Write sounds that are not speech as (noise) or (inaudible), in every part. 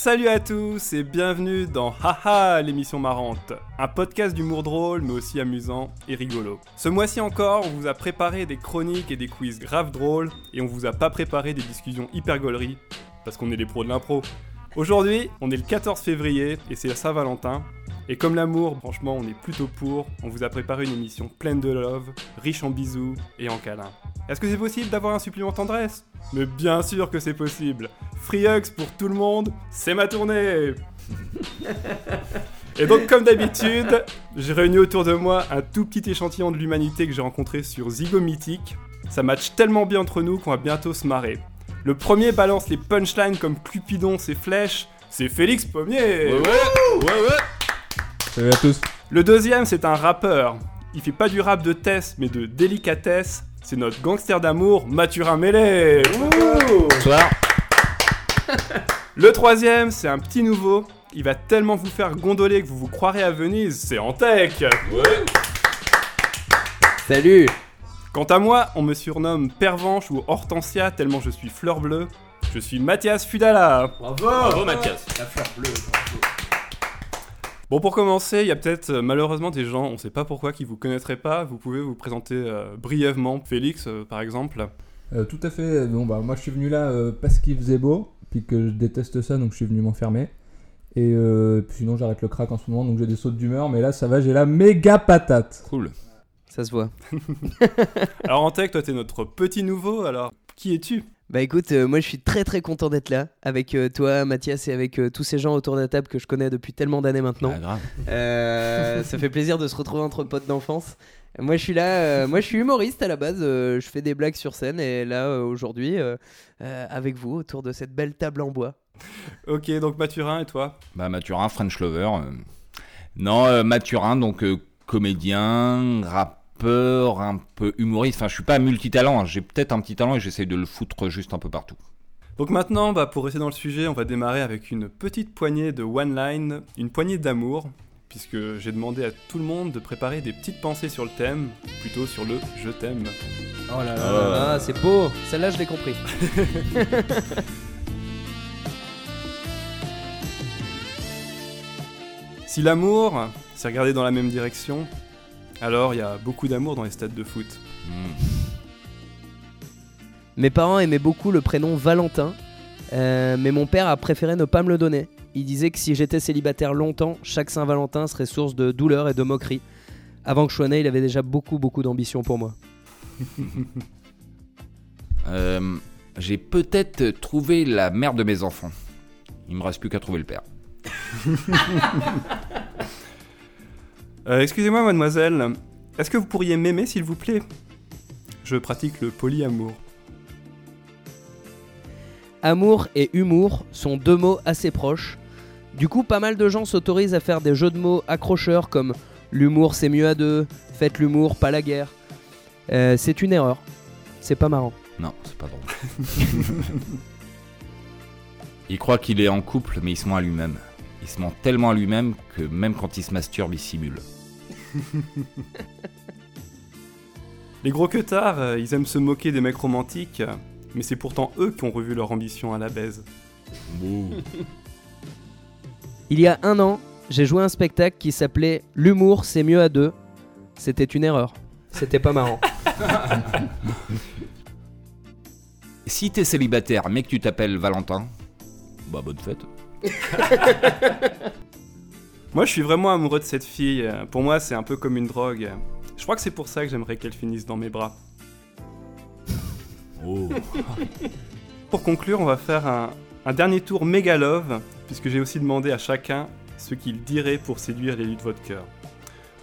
salut à tous et bienvenue dans Haha, l'émission marrante, un podcast d'humour drôle mais aussi amusant et rigolo. Ce mois-ci encore, on vous a préparé des chroniques et des quiz grave drôles et on vous a pas préparé des discussions hyper gauleries parce qu'on est des pros de l'impro. Aujourd'hui, on est le 14 février et c'est la Saint-Valentin. Et comme l'amour, franchement, on est plutôt pour, on vous a préparé une émission pleine de love, riche en bisous et en câlins. Est-ce que c'est possible d'avoir un supplément tendresse? Mais bien sûr que c'est possible. Free hugs pour tout le monde, c'est ma tournée Et donc comme d'habitude, j'ai réuni autour de moi un tout petit échantillon de l'humanité que j'ai rencontré sur Zygo Mythique. Ça match tellement bien entre nous qu'on va bientôt se marrer. Le premier balance les punchlines comme Cupidon ses flèches, c'est Félix Pommier Ouais, ouais, ouais, ouais. Salut à tous. Le deuxième, c'est un rappeur. Il fait pas du rap de test, mais de délicatesse. C'est notre gangster d'amour, Mathurin Mêlé. Bonsoir. Le troisième, c'est un petit nouveau. Il va tellement vous faire gondoler que vous vous croirez à Venise. C'est Antec. Ouais. Salut. Quant à moi, on me surnomme Pervenche ou Hortensia tellement je suis fleur bleue. Je suis Mathias Fudala. Bravo, Mathias. Bon, pour commencer, il y a peut-être euh, malheureusement des gens, on sait pas pourquoi, qui vous connaîtraient pas. Vous pouvez vous présenter euh, brièvement. Félix, euh, par exemple. Euh, tout à fait. Bon bah moi je suis venu là euh, parce qu'il faisait beau, puis que je déteste ça, donc je suis venu m'enfermer. Et euh, puis sinon j'arrête le crack en ce moment, donc j'ai des sautes d'humeur, mais là ça va, j'ai la méga patate. Cool. Ça se voit. (laughs) Alors Antec, toi t'es notre petit nouveau, alors qui es-tu? Bah écoute, euh, moi je suis très très content d'être là avec euh, toi, Mathias, et avec euh, tous ces gens autour de la table que je connais depuis tellement d'années maintenant. Ah, grave. Euh, (laughs) ça fait plaisir de se retrouver entre potes d'enfance. Moi je suis là, euh, moi je suis humoriste à la base, euh, je fais des blagues sur scène et là euh, aujourd'hui euh, euh, avec vous autour de cette belle table en bois. Ok, donc Mathurin et toi? Bah, Mathurin, French Lover. euh. Non, euh, Mathurin, donc euh, comédien, rappeur, un peu humoriste. Enfin, je suis pas multitalent. hein. J'ai peut-être un petit talent et j'essaye de le foutre juste un peu partout. Donc maintenant, bah, pour rester dans le sujet, on va démarrer avec une petite poignée de one line, une poignée d'amour, puisque j'ai demandé à tout le monde de préparer des petites pensées sur le thème, plutôt sur le je t'aime. Oh là là, là là là. là, c'est beau, celle-là je l'ai compris. (laughs) Si l'amour, c'est regarder dans la même direction, alors il y a beaucoup d'amour dans les stades de foot. Mes parents aimaient beaucoup le prénom Valentin, euh, mais mon père a préféré ne pas me le donner. Il disait que si j'étais célibataire longtemps, chaque Saint-Valentin serait source de douleur et de moquerie. Avant que je sois né, il avait déjà beaucoup beaucoup d'ambition pour moi. (laughs) Euh, J'ai peut-être trouvé la mère de mes enfants. Il me reste plus qu'à trouver le père. (laughs) Euh, Excusez-moi mademoiselle, est-ce que vous pourriez m'aimer s'il vous plaît? Je pratique le polyamour. Amour et humour sont deux mots assez proches. Du coup, pas mal de gens s'autorisent à faire des jeux de mots accrocheurs comme l'humour c'est mieux à deux, faites l'humour, pas la guerre. Euh, c'est une erreur. C'est pas marrant. Non, c'est pas drôle. (laughs) il croit qu'il est en couple, mais il se ment à lui-même. Il se ment tellement à lui-même que même quand il se masturbe, il simule. (laughs) Les gros queutards, euh, ils aiment se moquer des mecs romantiques, mais c'est pourtant eux qui ont revu leur ambition à la baise. Il y a un an, j'ai joué un spectacle qui s'appelait L'humour c'est mieux à deux. C'était une erreur. C'était pas marrant. (laughs) Si t'es célibataire mais que tu t'appelles Valentin, bah bonne fête. (laughs) Moi, je suis vraiment amoureux de cette fille. Pour moi, c'est un peu comme une drogue. Je crois que c'est pour ça que j'aimerais qu'elle finisse dans mes bras. Oh. (laughs) Pour conclure, on va faire un, un dernier tour méga love, puisque j'ai aussi demandé à chacun ce qu'il dirait pour séduire l'élu de votre cœur.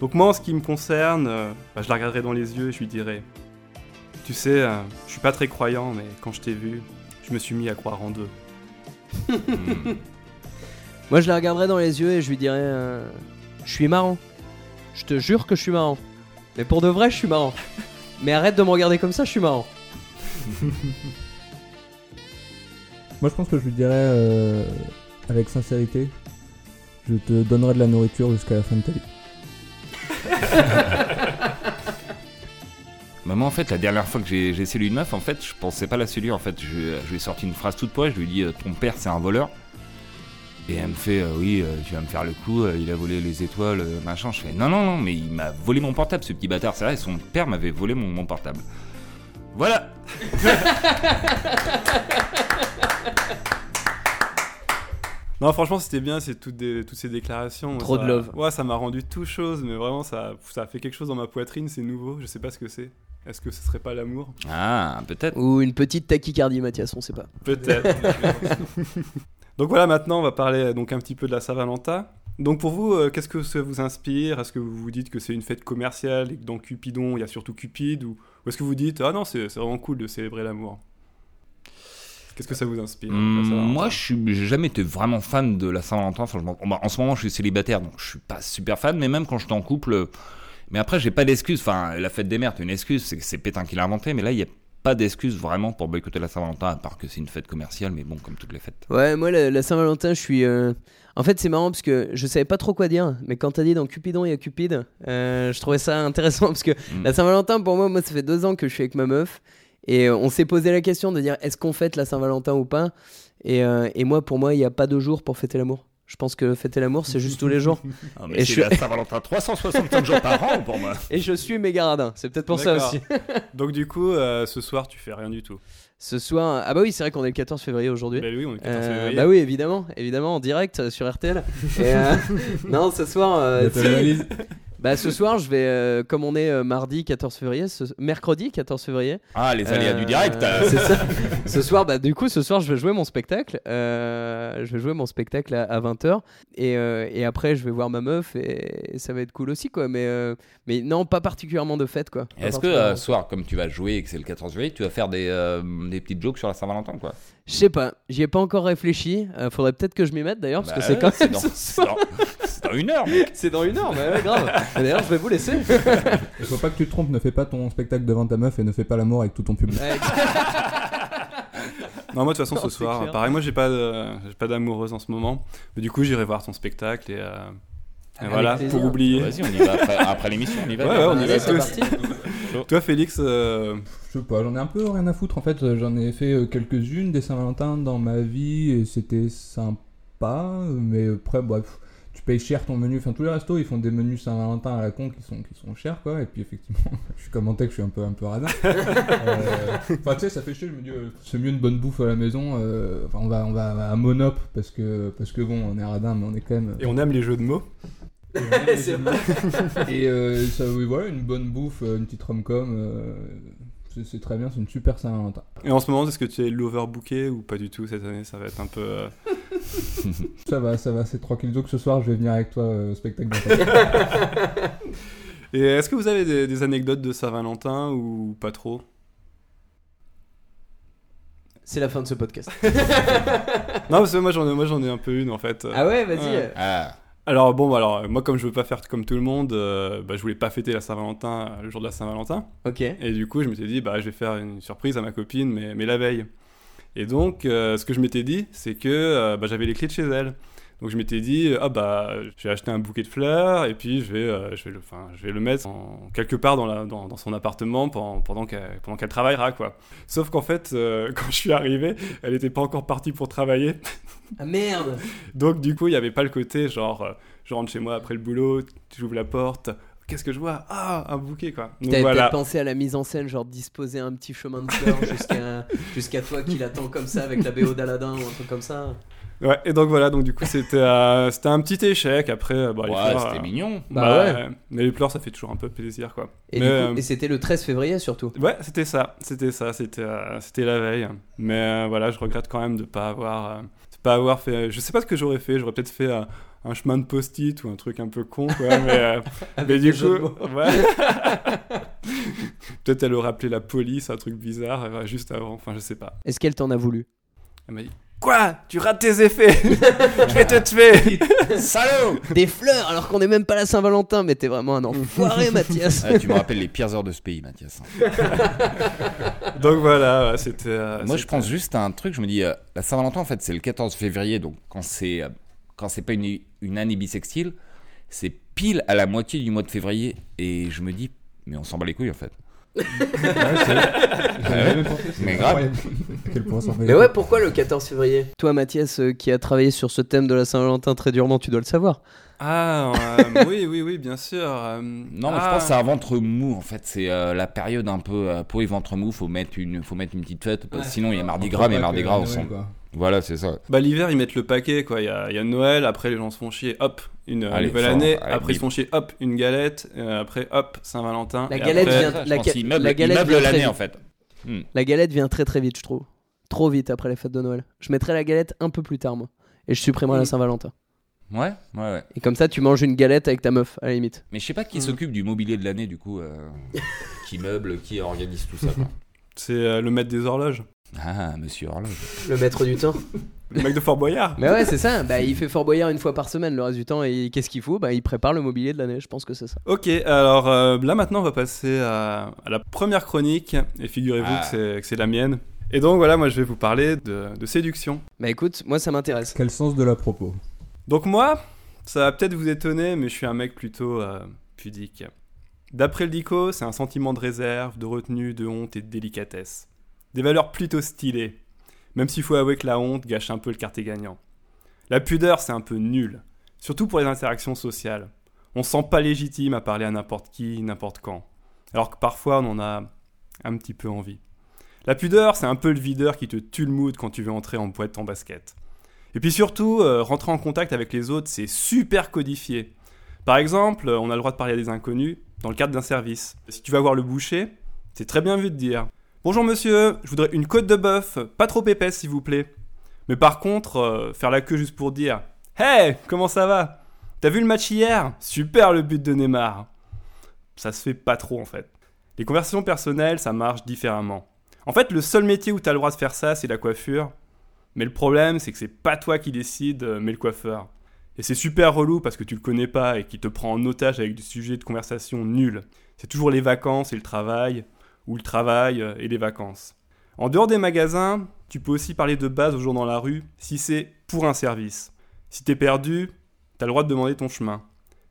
Donc moi, en ce qui me concerne, euh, bah, je la regarderai dans les yeux et je lui dirai Tu sais, euh, je suis pas très croyant, mais quand je t'ai vu, je me suis mis à croire en deux. Hmm. Moi, je la regarderais dans les yeux et je lui dirais euh, Je suis marrant. Je te jure que je suis marrant. Mais pour de vrai, je suis marrant. (laughs) Mais arrête de me regarder comme ça, je suis marrant. (laughs) Moi je pense que je lui dirais euh, avec sincérité, je te donnerai de la nourriture jusqu'à la fin de ta vie. (laughs) Bah, moi en fait la dernière fois que j'ai séduit une meuf en fait je pensais pas la séduire en fait je, je lui ai sorti une phrase toute poche je lui ai dit euh, ton père c'est un voleur Et elle me fait, euh, oui, euh, tu vas me faire le coup, euh, il a volé les étoiles, euh, machin. Je fais, non, non, non, mais il m'a volé mon portable, ce petit bâtard. C'est vrai, son père m'avait volé mon, mon portable. Voilà. (laughs) Non, franchement, c'était bien, c'est toutes, des- toutes ces déclarations. Trop Ça- de love. Ouais, ça m'a rendu tout chose, mais vraiment, ça, ça a fait quelque chose dans ma poitrine, c'est nouveau, je sais pas ce que c'est. Est-ce que ce serait pas l'amour? Ah, peut-être. Ou une petite tachycardie, Mathias, on sait pas. Peut-être. (laughs) donc voilà, maintenant, on va parler euh, donc un petit peu de la Saint-Valentin. Donc pour vous, euh, qu'est-ce que ça vous inspire? Est-ce que vous vous dites que c'est une fête commerciale et que dans Cupidon, il y a surtout Cupide Ou, ou est-ce que vous dites, ah non, c'est c'est vraiment cool de célébrer l'amour? Qu'est-ce que ça vous inspire Saint-Valentin moi, je j'ai jamais été vraiment fan de la Saint-Valentin. Enfin, bah, en ce moment, je suis célibataire, donc je suis pas super fan. Mais même quand j'étais en couple, mais après, j'ai pas d'excuse. Enfin, la fête des mères, c'est une excuse, c'est Pétain qui l'a inventé. Mais là, il y a pas d'excuse vraiment pour boycotter la Saint-Valentin, à part que c'est une fête commerciale. Mais bon, comme toutes les fêtes. Ouais, moi, la, la Saint-Valentin, je suis. euh, En fait, c'est marrant parce que je savais pas trop quoi dire, mais quand t'as dit dans Cupidon, il y a Cupide, euh, je trouvais ça intéressant (laughs) parce que Mm. la Saint-Valentin, pour moi, moi, ça fait deux ans que je suis avec ma meuf et euh, on s'est posé la question de dire est-ce qu'on fête la Saint-Valentin ou pas? Et, euh, et moi, pour moi, il n'y a pas de jour pour fêter l'amour. Je pense que fêter l'amour, c'est juste tous les jours. (laughs) Ah, mais Et c'est je- la Saint-Valentin 365 jours par an pour moi. (laughs) Et je suis méga radin, c'est peut-être pour ça aussi. (laughs) Donc du coup, euh, ce soir, tu fais rien du tout. Ce soir, ah bah oui, c'est vrai qu'on est le 14 février aujourd'hui. Bah oui, on est 14 Euh, février. bah oui, évidemment, évidemment, en direct euh, sur RTL. Et, euh, non, ce soir, bah ce soir, je vais, euh, comme on est euh, mardi 14 février, ce- mercredi 14 février. Ah, les aléas du direct. euh. (laughs) C'est ça. ce soir, bah du coup, ce soir, je vais jouer mon spectacle. je vais jouer mon spectacle à, 20h et, et après, je vais voir ma meuf et, et ça va être cool aussi, quoi. Mais mais non, pas particulièrement de fête, quoi. Est-ce que ce soir, comme tu vas jouer et que c'est le 14 juillet, tu vas faire des, des petites jokes sur la Saint-Valentin, quoi? Je sais pas, j'y ai pas encore réfléchi. Faudrait peut-être que je m'y mette d'ailleurs, parce Bah que c'est quand même (laughs) dans, une heure, mec. C'est dans une heure, mais ouais, grave. Et D'ailleurs, je vais vous laisser. Il faut pas que tu te trompes, ne fais pas ton spectacle devant ta meuf et ne fais pas l'amour avec tout ton public. Non, moi de toute façon, ce soir, clair. pareil, moi j'ai pas, de- j'ai pas d'amoureuse en ce moment. Mais du coup, j'irai voir ton spectacle et, euh, et voilà, plaisir. pour oublier. Vas-y, on y va après, après l'émission, on y va. Ouais, ouais, on y va c'est parti. (laughs) Toi, Félix, euh, Je sais pas, j'en ai un peu rien à foutre en fait. euh, J'en ai fait euh, quelques-unes des Saint-Valentin dans ma vie et c'était sympa. Mais après, bref, payes cher ton menu. Enfin, tous les restos ils font des menus Saint-Valentin à la con qui sont, qui sont chers quoi. Et puis effectivement, (laughs) je suis comme en tech, je suis un peu, un peu radin. (laughs) Euh, Enfin, tu sais, ça fait chier. Je me dis, euh, c'est mieux une bonne bouffe à la maison. euh, Enfin, on va, on va à Monop parce que, parce que bon, on est radin, mais on est quand même. et on aime les jeux de mots. (laughs) Et euh, ça, oui, voilà, une bonne bouffe, une petite rom-com, c'est- très bien, c'est une super Saint-Valentin. Et en ce moment, est-ce que tu es l'overbooké ou pas du tout cette année? Ça va être un peu. euh, (laughs) Ça va, ça va, c'est tranquille. Donc ce soir, je vais venir avec toi euh, au spectacle. (laughs) Et est-ce que vous avez des, des anecdotes de Saint-Valentin ou pas trop? C'est la fin de ce podcast. (laughs) Non, parce que moi j'en ai, moi, j'en ai un peu une en fait. Ah ouais, vas-y. Ouais. Ah, Alors bon, alors moi comme je veux pas faire comme tout le monde, euh, bah, je voulais pas fêter la Saint-Valentin euh, le jour de la Saint-Valentin. Ok. Et du coup, je m'étais dit, bah, je vais faire une surprise à ma copine, mais, mais la veille. Et donc, euh, ce que je m'étais dit, c'est que euh, bah, j'avais les clés de chez elle. Donc, je m'étais dit, ah bah, je vais acheter un bouquet de fleurs et puis je vais, euh, je vais, le, enfin, je vais le mettre en- quelque part dans, la, dans, dans son appartement pendant, pendant qu'elle qu'elle travaillera, quoi. Sauf qu'en fait, euh, (laughs) quand je suis arrivé, elle n'était pas encore partie pour travailler. Ah merde. Donc, du coup, il n'y avait pas le côté, genre, euh, je rentre chez moi après le boulot, j'ouvre la porte. Qu'est-ce que je vois? Ah, un bouquet, quoi. Donc, T'avais voilà. peut-être pensé à la mise en scène, genre disposer un petit chemin de fleurs (laughs) jusqu'à jusqu'à toi qui l'attends comme ça avec la BO d'Aladin ou un truc comme ça. Ouais, et donc voilà, donc du coup c'était euh, c'était un petit échec. Après, euh, bon, les ouais, fleurs, c'était euh, mignon. Bah ouais. Mais les fleurs, ça fait toujours un peu plaisir, quoi. Et, Mais, du coup- euh, et c'était le 13 février surtout. Ouais, c'était ça, c'était ça, c'était euh, c'était la veille. Mais euh, voilà, je regrette quand même de pas avoir euh, de pas avoir fait. Je sais pas ce que j'aurais fait. J'aurais peut-être fait euh, un chemin de post-it ou un truc un peu con, quoi. (laughs) mais euh, mais du de coup, ouais. (laughs) peut-être elle aurait appelé la police, un truc bizarre, euh, juste avant. Enfin, je sais pas. Est-ce qu'elle t'en a voulu? Elle m'a dit. Quoi? Tu rates tes effets (laughs) Je vais te tuer Salaud Des fleurs alors qu'on est même pas la Saint-Valentin, mais t'es vraiment un enfoiré, Mathias. Ah, Tu me rappelles les pires heures de ce pays, Mathias. (laughs) Donc voilà, c'était. euh, Moi, je pense juste à un truc. Je me dis, euh, la Saint-Valentin, en fait, c'est le 14 février. Donc, quand c'est euh, quand c'est pas une, une année bissextile, c'est pile à la moitié du mois de février. Et je me dis, mais on s'en bat les couilles, en fait. Ouais, Mais grave. incroyable à quel point ça en fait. Mais ouais, pourquoi le 14 février? Toi, Mathias, euh, qui a travaillé sur ce thème de la Saint-Valentin très durement, tu dois le savoir. Ah, euh, (laughs) oui, oui, oui, bien sûr. euh, Non, mais ah, je pense que c'est un ventre mou en fait. C'est euh, la période un peu euh, pour les ventres mous. Faut mettre une, faut mettre une petite fête. parce que sinon, il y a Mardi Gras, mais Mardi Gras Noël, ensemble. Voilà, c'est ça. Bah l'hiver ils mettent le paquet quoi, il y a, il y a Noël, après les gens se font chier, hop, une euh, Allez, nouvelle année, allez, après ils se font chier, hop, une galette, euh, après hop, Saint-Valentin. La et galette après- vient- Ça, la ga- galette très l'année en fait. Hmm. La galette vient très très vite, je trouve. Trop vite après les fêtes de Noël. Je mettrai la galette un peu plus tard, moi. Et je supprimerai la. Saint-Valentin. Ouais, ouais, ouais. Et comme ça, tu manges une galette avec ta meuf, à la limite. Mais je sais pas qui Mhm. s'occupe du mobilier de l'année du coup, euh, (laughs) qui meuble, qui organise tout ça. Quoi. C'est euh, le maître des horloges, Ah, Monsieur Horloge. Le maître du temps (laughs) le mec de Fort Boyard. Mais ouais, c'est ça. Bah, il fait Fort Boyard une fois par semaine le reste du temps. Et qu'est-ce qu'il faut? Bah, il prépare le mobilier de l'année. Je pense que c'est ça. Ok, alors euh, là maintenant on va passer à, à la première chronique, et figurez-vous Ah. que c'est- que c'est la mienne. Et donc voilà, moi je vais vous parler de, de séduction. Bah, écoute, moi, ça m'intéresse. Quel sens de la propos? Donc moi, ça va peut-être vous étonner, mais je suis un mec plutôt euh, pudique. D'après le dico, c'est un sentiment de réserve, de retenue, de honte et de délicatesse. Des valeurs plutôt stylées, même s'il faut avouer que la honte gâche un peu le quartier gagnant. La pudeur, c'est un peu nul, surtout pour les interactions sociales. On se sent pas légitime à parler à n'importe qui, n'importe quand, alors que parfois on en a un petit peu envie. La pudeur, c'est un peu le videur qui te tue le mood quand tu veux entrer en boîte en basket. Et puis surtout, euh, rentrer en contact avec les autres, c'est super codifié. Par exemple, on a le droit de parler à des inconnus dans le cadre d'un service. Si tu vas voir le boucher, c'est très bien vu de dire Bonjour monsieur, je voudrais une côte de bœuf, pas trop épaisse s'il vous plaît. Mais par contre, euh, faire la queue juste pour dire Hey, comment ça va? T'as vu le match hier? Super le but de Neymar. Ça se fait pas trop en fait. Les conversations personnelles, ça marche différemment. En fait, le seul métier où t'as le droit de faire ça, c'est la coiffure. Mais le problème, c'est que c'est pas toi qui décide, euh, mais le coiffeur. Et c'est super relou parce que tu le connais pas et qu'il te prend en otage avec des sujets de conversation nuls. C'est toujours les vacances et le travail, ou le travail euh, et les vacances. En dehors des magasins, tu peux aussi parler de base aux gens dans la rue si c'est pour un service. Si t'es perdu, t'as le droit de demander ton chemin.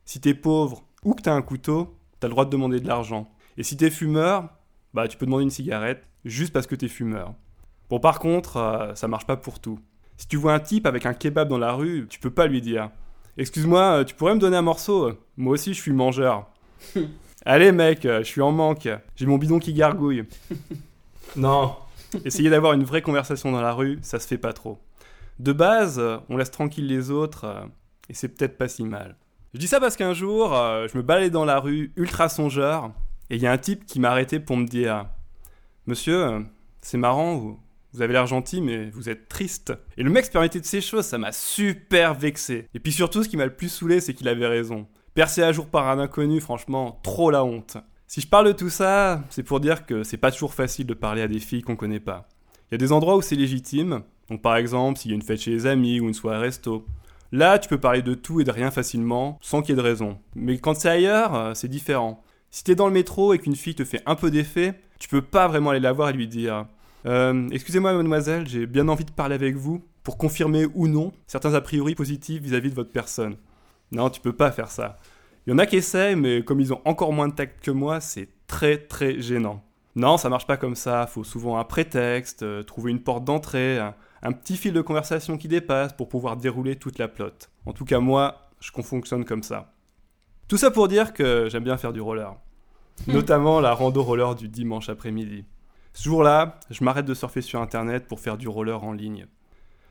Si t'es pauvre ou que t'as un couteau, t'as le droit de demander de l'argent. Et si t'es fumeur, bah tu peux demander une cigarette juste parce que t'es fumeur. Bon par contre, euh, ça marche pas pour tout. Si tu vois un type avec un kebab dans la rue, tu peux pas lui dire Excuse-moi, euh, tu pourrais me donner un morceau? Moi aussi je suis mangeur. (laughs) Allez mec, euh, je suis en manque, j'ai mon bidon qui gargouille. (laughs) non. Essayer d'avoir une vraie conversation dans la rue, ça se fait pas trop. De base, euh, on laisse tranquille les autres, et c'est peut-être pas si mal. Je dis ça parce qu'un jour, je me baladais dans la rue, ultra songeur, et il y a un type qui m'a arrêté pour me dire Monsieur, c'est marrant, vous, vous avez l'air gentil, mais vous êtes triste. Et le mec se permettait de ces choses, ça m'a super vexé. Et puis surtout, ce qui m'a le plus saoulé, c'est qu'il avait raison. Percé à jour par un inconnu, franchement, trop la honte. Si je parle de tout ça, c'est pour dire que c'est pas toujours facile de parler à des filles qu'on connaît pas. Il y a des endroits où c'est légitime, donc par exemple s'il y a une fête chez les amis ou une soirée resto. Là, tu peux parler de tout et de rien facilement, sans qu'il y ait de raison. Mais quand c'est ailleurs, euh, c'est différent. Si t'es dans le métro et qu'une fille te fait un peu d'effet, tu peux pas vraiment aller la voir et lui dire euh, Excusez-moi, mademoiselle, j'ai bien envie de parler avec vous pour confirmer ou non certains a priori positifs vis-à-vis de votre personne. Non, tu peux pas faire ça. Il y en a qui essaient, mais comme ils ont encore moins de tact que moi, c'est très très gênant. Non, ça marche pas comme ça, faut souvent un prétexte, euh, trouver une porte d'entrée, un, petit fil de conversation qui dépasse pour pouvoir dérouler toute la plotte. En tout cas, moi, je fonctionne comme ça. Tout ça pour dire que j'aime bien faire du roller. Notamment la rando roller du dimanche après-midi. Ce jour-là, je m'arrête de surfer sur internet pour faire du roller en ligne.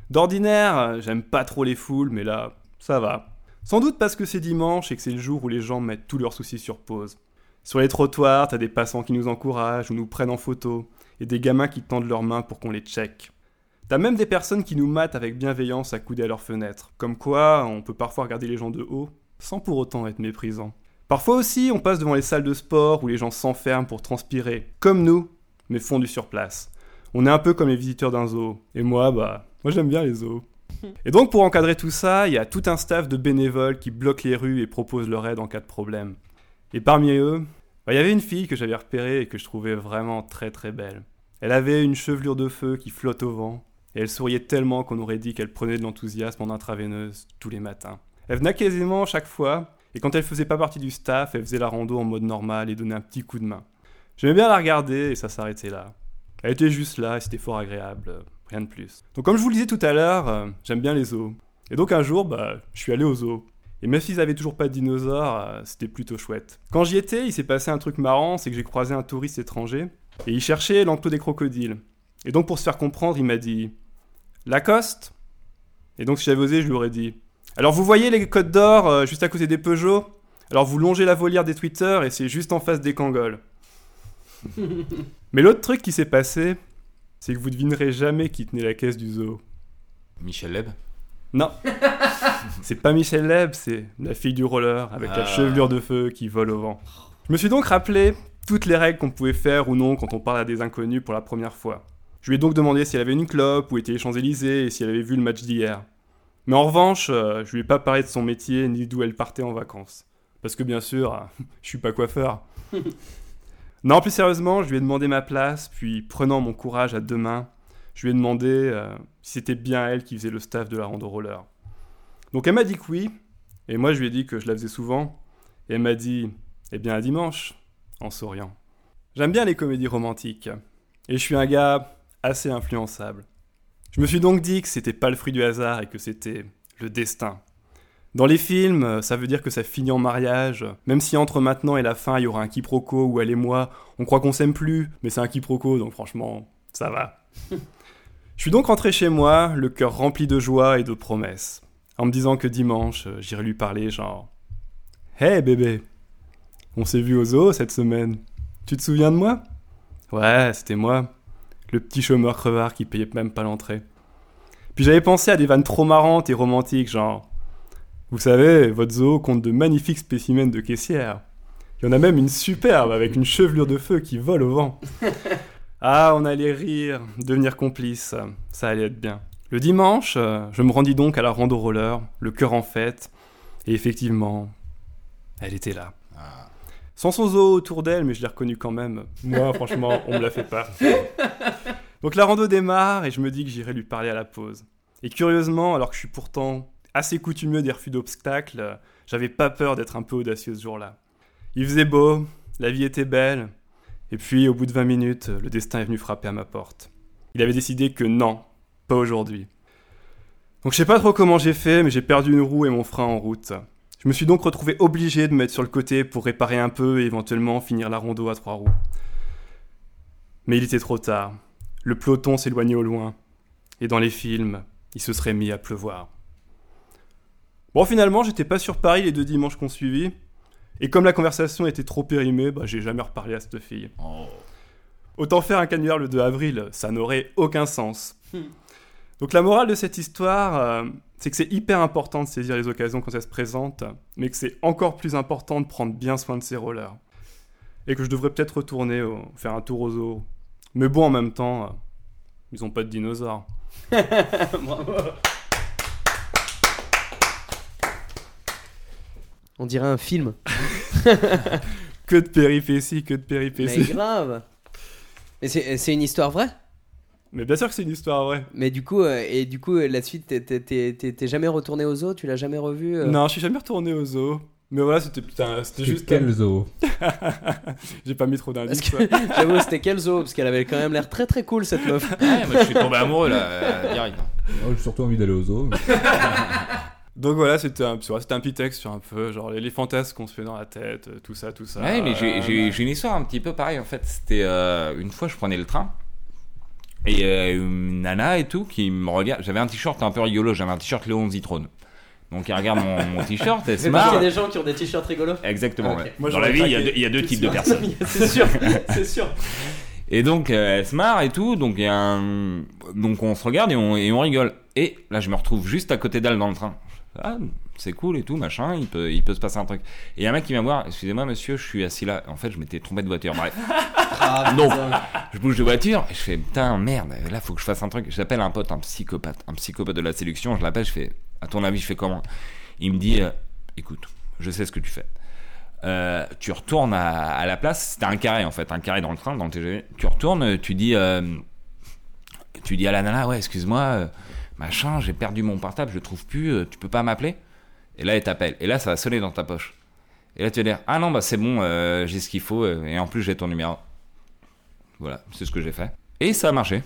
D'ordinaire, j'aime pas trop les foules, mais là, ça va. Sans doute parce que c'est dimanche et que c'est le jour où les gens mettent tous leurs soucis sur pause. Sur les trottoirs, t'as des passants qui nous encouragent ou nous prennent en photo, et des gamins qui tendent leurs mains pour qu'on les check. T'as même des personnes qui nous matent avec bienveillance accoudées à leurs fenêtres. Comme quoi, on peut parfois regarder les gens de haut, sans pour autant être méprisant. Parfois aussi, on passe devant les salles de sport où les gens s'enferment pour transpirer, comme nous, mais font du surplace. On est un peu comme les visiteurs d'un zoo. Et moi, bah, moi j'aime bien les zoos. (laughs) Et donc pour encadrer tout ça, il y a tout un staff de bénévoles qui bloquent les rues et proposent leur aide en cas de problème. Et parmi eux, bah, il y avait une fille que j'avais repérée et que je trouvais vraiment très très belle. Elle avait une chevelure de feu qui flotte au vent, et elle souriait tellement qu'on aurait dit qu'elle prenait de l'enthousiasme en intraveineuse tous les matins. Elle venait quasiment chaque fois, et quand elle faisait pas partie du staff, elle faisait la rando en mode normal et donnait un petit coup de main. J'aimais bien la regarder et ça s'arrêtait là. Elle était juste là et c'était fort agréable, euh, rien de plus. Donc comme je vous le disais tout à l'heure, euh, j'aime bien les zoos. Et donc un jour, bah, je suis allé au zoo. Et même s'ils avaient toujours pas de dinosaures, euh, c'était plutôt chouette. Quand j'y étais, il s'est passé un truc marrant, c'est que j'ai croisé un touriste étranger et il cherchait l'enclos des crocodiles. Et donc pour se faire comprendre, il m'a dit Lacoste? Et donc si j'avais osé, je lui aurais dit Alors vous voyez les côtes d'or juste à côté des Peugeot? Alors vous longez la volière des Twitter et c'est juste en face des Kangols. (laughs) Mais l'autre truc qui s'est passé, c'est que vous devinerez jamais qui tenait la caisse du zoo. Michel Leb? Non. (laughs) c'est pas Michel Leb, c'est la fille du roller avec la Ah. chevelure de feu qui vole au vent. Je me suis donc rappelé toutes les règles qu'on pouvait faire ou non quand on parle à des inconnus pour la première fois. Je lui ai donc demandé si elle avait une clope, où étaient les Champs-Élysées et si elle avait vu le match d'hier. Mais en revanche, euh, je lui ai pas parlé de son métier ni d'où elle partait en vacances. Parce que bien sûr, euh, (laughs) je suis pas coiffeur. Non, plus sérieusement, je lui ai demandé ma place, puis prenant mon courage à deux mains, je lui ai demandé euh, si c'était bien elle qui faisait le staff de la rando roller. Donc elle m'a dit que oui, et moi je lui ai dit que je la faisais souvent, et elle m'a dit Eh bien à dimanche, en souriant. J'aime bien les comédies romantiques, et je suis un gars assez influençable. Je me suis donc dit que c'était pas le fruit du hasard et que c'était le destin. Dans les films, euh, ça veut dire que ça finit en mariage, même si entre maintenant et la fin il y aura un quiproquo où elle et moi, on croit qu'on s'aime plus, mais c'est un quiproquo donc franchement, ça va. (laughs) Je suis donc rentré chez moi, le cœur rempli de joie et de promesses, en me disant que dimanche, euh, j'irai lui parler genre Hey bébé, on s'est vu au zoo cette semaine. Tu te souviens de moi? Ouais, c'était moi, le petit chômeur crevard qui payait même pas l'entrée. Puis j'avais pensé à des vannes trop marrantes et romantiques, genre Vous savez, votre zoo compte de magnifiques spécimens de caissières. Il y en a même une superbe avec une chevelure de feu qui vole au vent. (laughs) Ah, on allait rire, devenir complice, ça allait être bien. Le dimanche, euh, je me rendis donc à la rando roller, le cœur en fête, et effectivement, elle était là. Ah. Sans son zoo autour d'elle, mais je l'ai reconnue quand même. Moi, franchement, on me la fait pas. (laughs) Donc la rando démarre et je me dis que j'irai lui parler à la pause. Et curieusement, alors que je suis pourtant assez coutumieux des refus d'obstacles, j'avais pas peur d'être un peu audacieux ce jour-là. Il faisait beau, la vie était belle, et puis au bout de 20 minutes, le destin est venu frapper à ma porte. Il avait décidé que non, pas aujourd'hui. Donc je sais pas trop comment j'ai fait, mais j'ai perdu une roue et mon frein en route. Je me suis donc retrouvé obligé de me mettre sur le côté pour réparer un peu et éventuellement finir la rondo à trois roues. Mais il était trop tard. Le peloton s'éloignait au loin. Et dans les films, il se serait mis à pleuvoir. Bon, finalement, j'étais pas sur Paris les deux dimanches qu'on suivit. Et comme la conversation était trop périmée, bah, j'ai jamais reparlé à cette fille. Oh. Autant faire un canular le 2 avril, ça n'aurait aucun sens. Donc la morale de cette histoire, euh, c'est que c'est hyper important de saisir les occasions quand elles se présentent, mais que c'est encore plus important de prendre bien soin de ses rollers. Et que je devrais peut-être retourner au- faire un tour au zoo. Mais bon, en même temps, euh, ils ont pas de dinosaures. (laughs) (laughs) On dirait un film. (laughs) Que de péripéties, que de Mais péripéties. grave. Mais c'est une histoire vraie? Mais bien sûr que c'est une histoire vraie. Mais du coup, euh, et du coup, euh, la suite, t'es- jamais retourné au zoo Tu l'as jamais revu euh? Non, je suis jamais retourné au zoo. Mais voilà, c'était putain, c'était C'est juste. quel zoo (laughs) J'ai pas mis trop Parce d'indices. que (laughs) j'avoue, c'était quel zoo Parce qu'elle avait quand même l'air très très cool cette meuf. Ouais, moi je suis tombé amoureux là, direct. Oh, J'ai surtout envie d'aller au zoo. Donc voilà, c'était un, c'était un petit texte sur un peu, genre les, les fantasmes qu'on se fait dans la tête, euh, tout ça, tout ça. Ouais, mais j'ai- Euh, j'ai j'ai une histoire un petit peu pareille en fait. C'était euh, une fois, je prenais le train et euh, une nana et tout qui me regarde. J'avais un t-shirt un peu rigolo, j'avais un t-shirt Léon Zitrone. Donc elle regarde mon, mon t-shirt, elle se C'est parce qu'il y a marre. des gens qui ont des t-shirts rigolos. Exactement. Ah, ouais. Moi, Dans la vie, il y a deux- il y, a deux tout de types de personnes. (laughs) c'est sûr, c'est sûr. (laughs) Et donc euh, elle se marre et tout, donc il y a un... donc on se regarde et on, et on rigole. Et là je me retrouve juste à côté d'elle dans le train. Ah, c'est cool et tout, machin, il peut, il peut se passer un truc. Et il y a un mec qui vient me voir, excusez-moi monsieur, je suis assis là. En fait je m'étais trompé de voiture, bref. (laughs) Ah, putain. je bouge de voiture et je fais putain merde, là faut que je fasse un truc. J'appelle un pote, un psychopathe, un psychopathe de la séduction, je l'appelle, je fais à ton avis je fais comment? Il me dit euh, écoute, je sais ce que tu fais. Euh, tu retournes à, à la place, c'était un carré en fait, un carré dans le train, dans le TGV. Tu retournes, tu dis, euh, tu dis à la nana, ouais, excuse-moi, machin, j'ai perdu mon portable, je le trouve plus, euh, tu peux pas m'appeler Et là, elle t'appelle. Et là, ça va sonner dans ta poche. Et là, tu vas dire, ah non, bah c'est bon, euh, j'ai ce qu'il faut, euh, et en plus, j'ai ton numéro. Voilà, c'est ce que j'ai fait. Et ça a marché.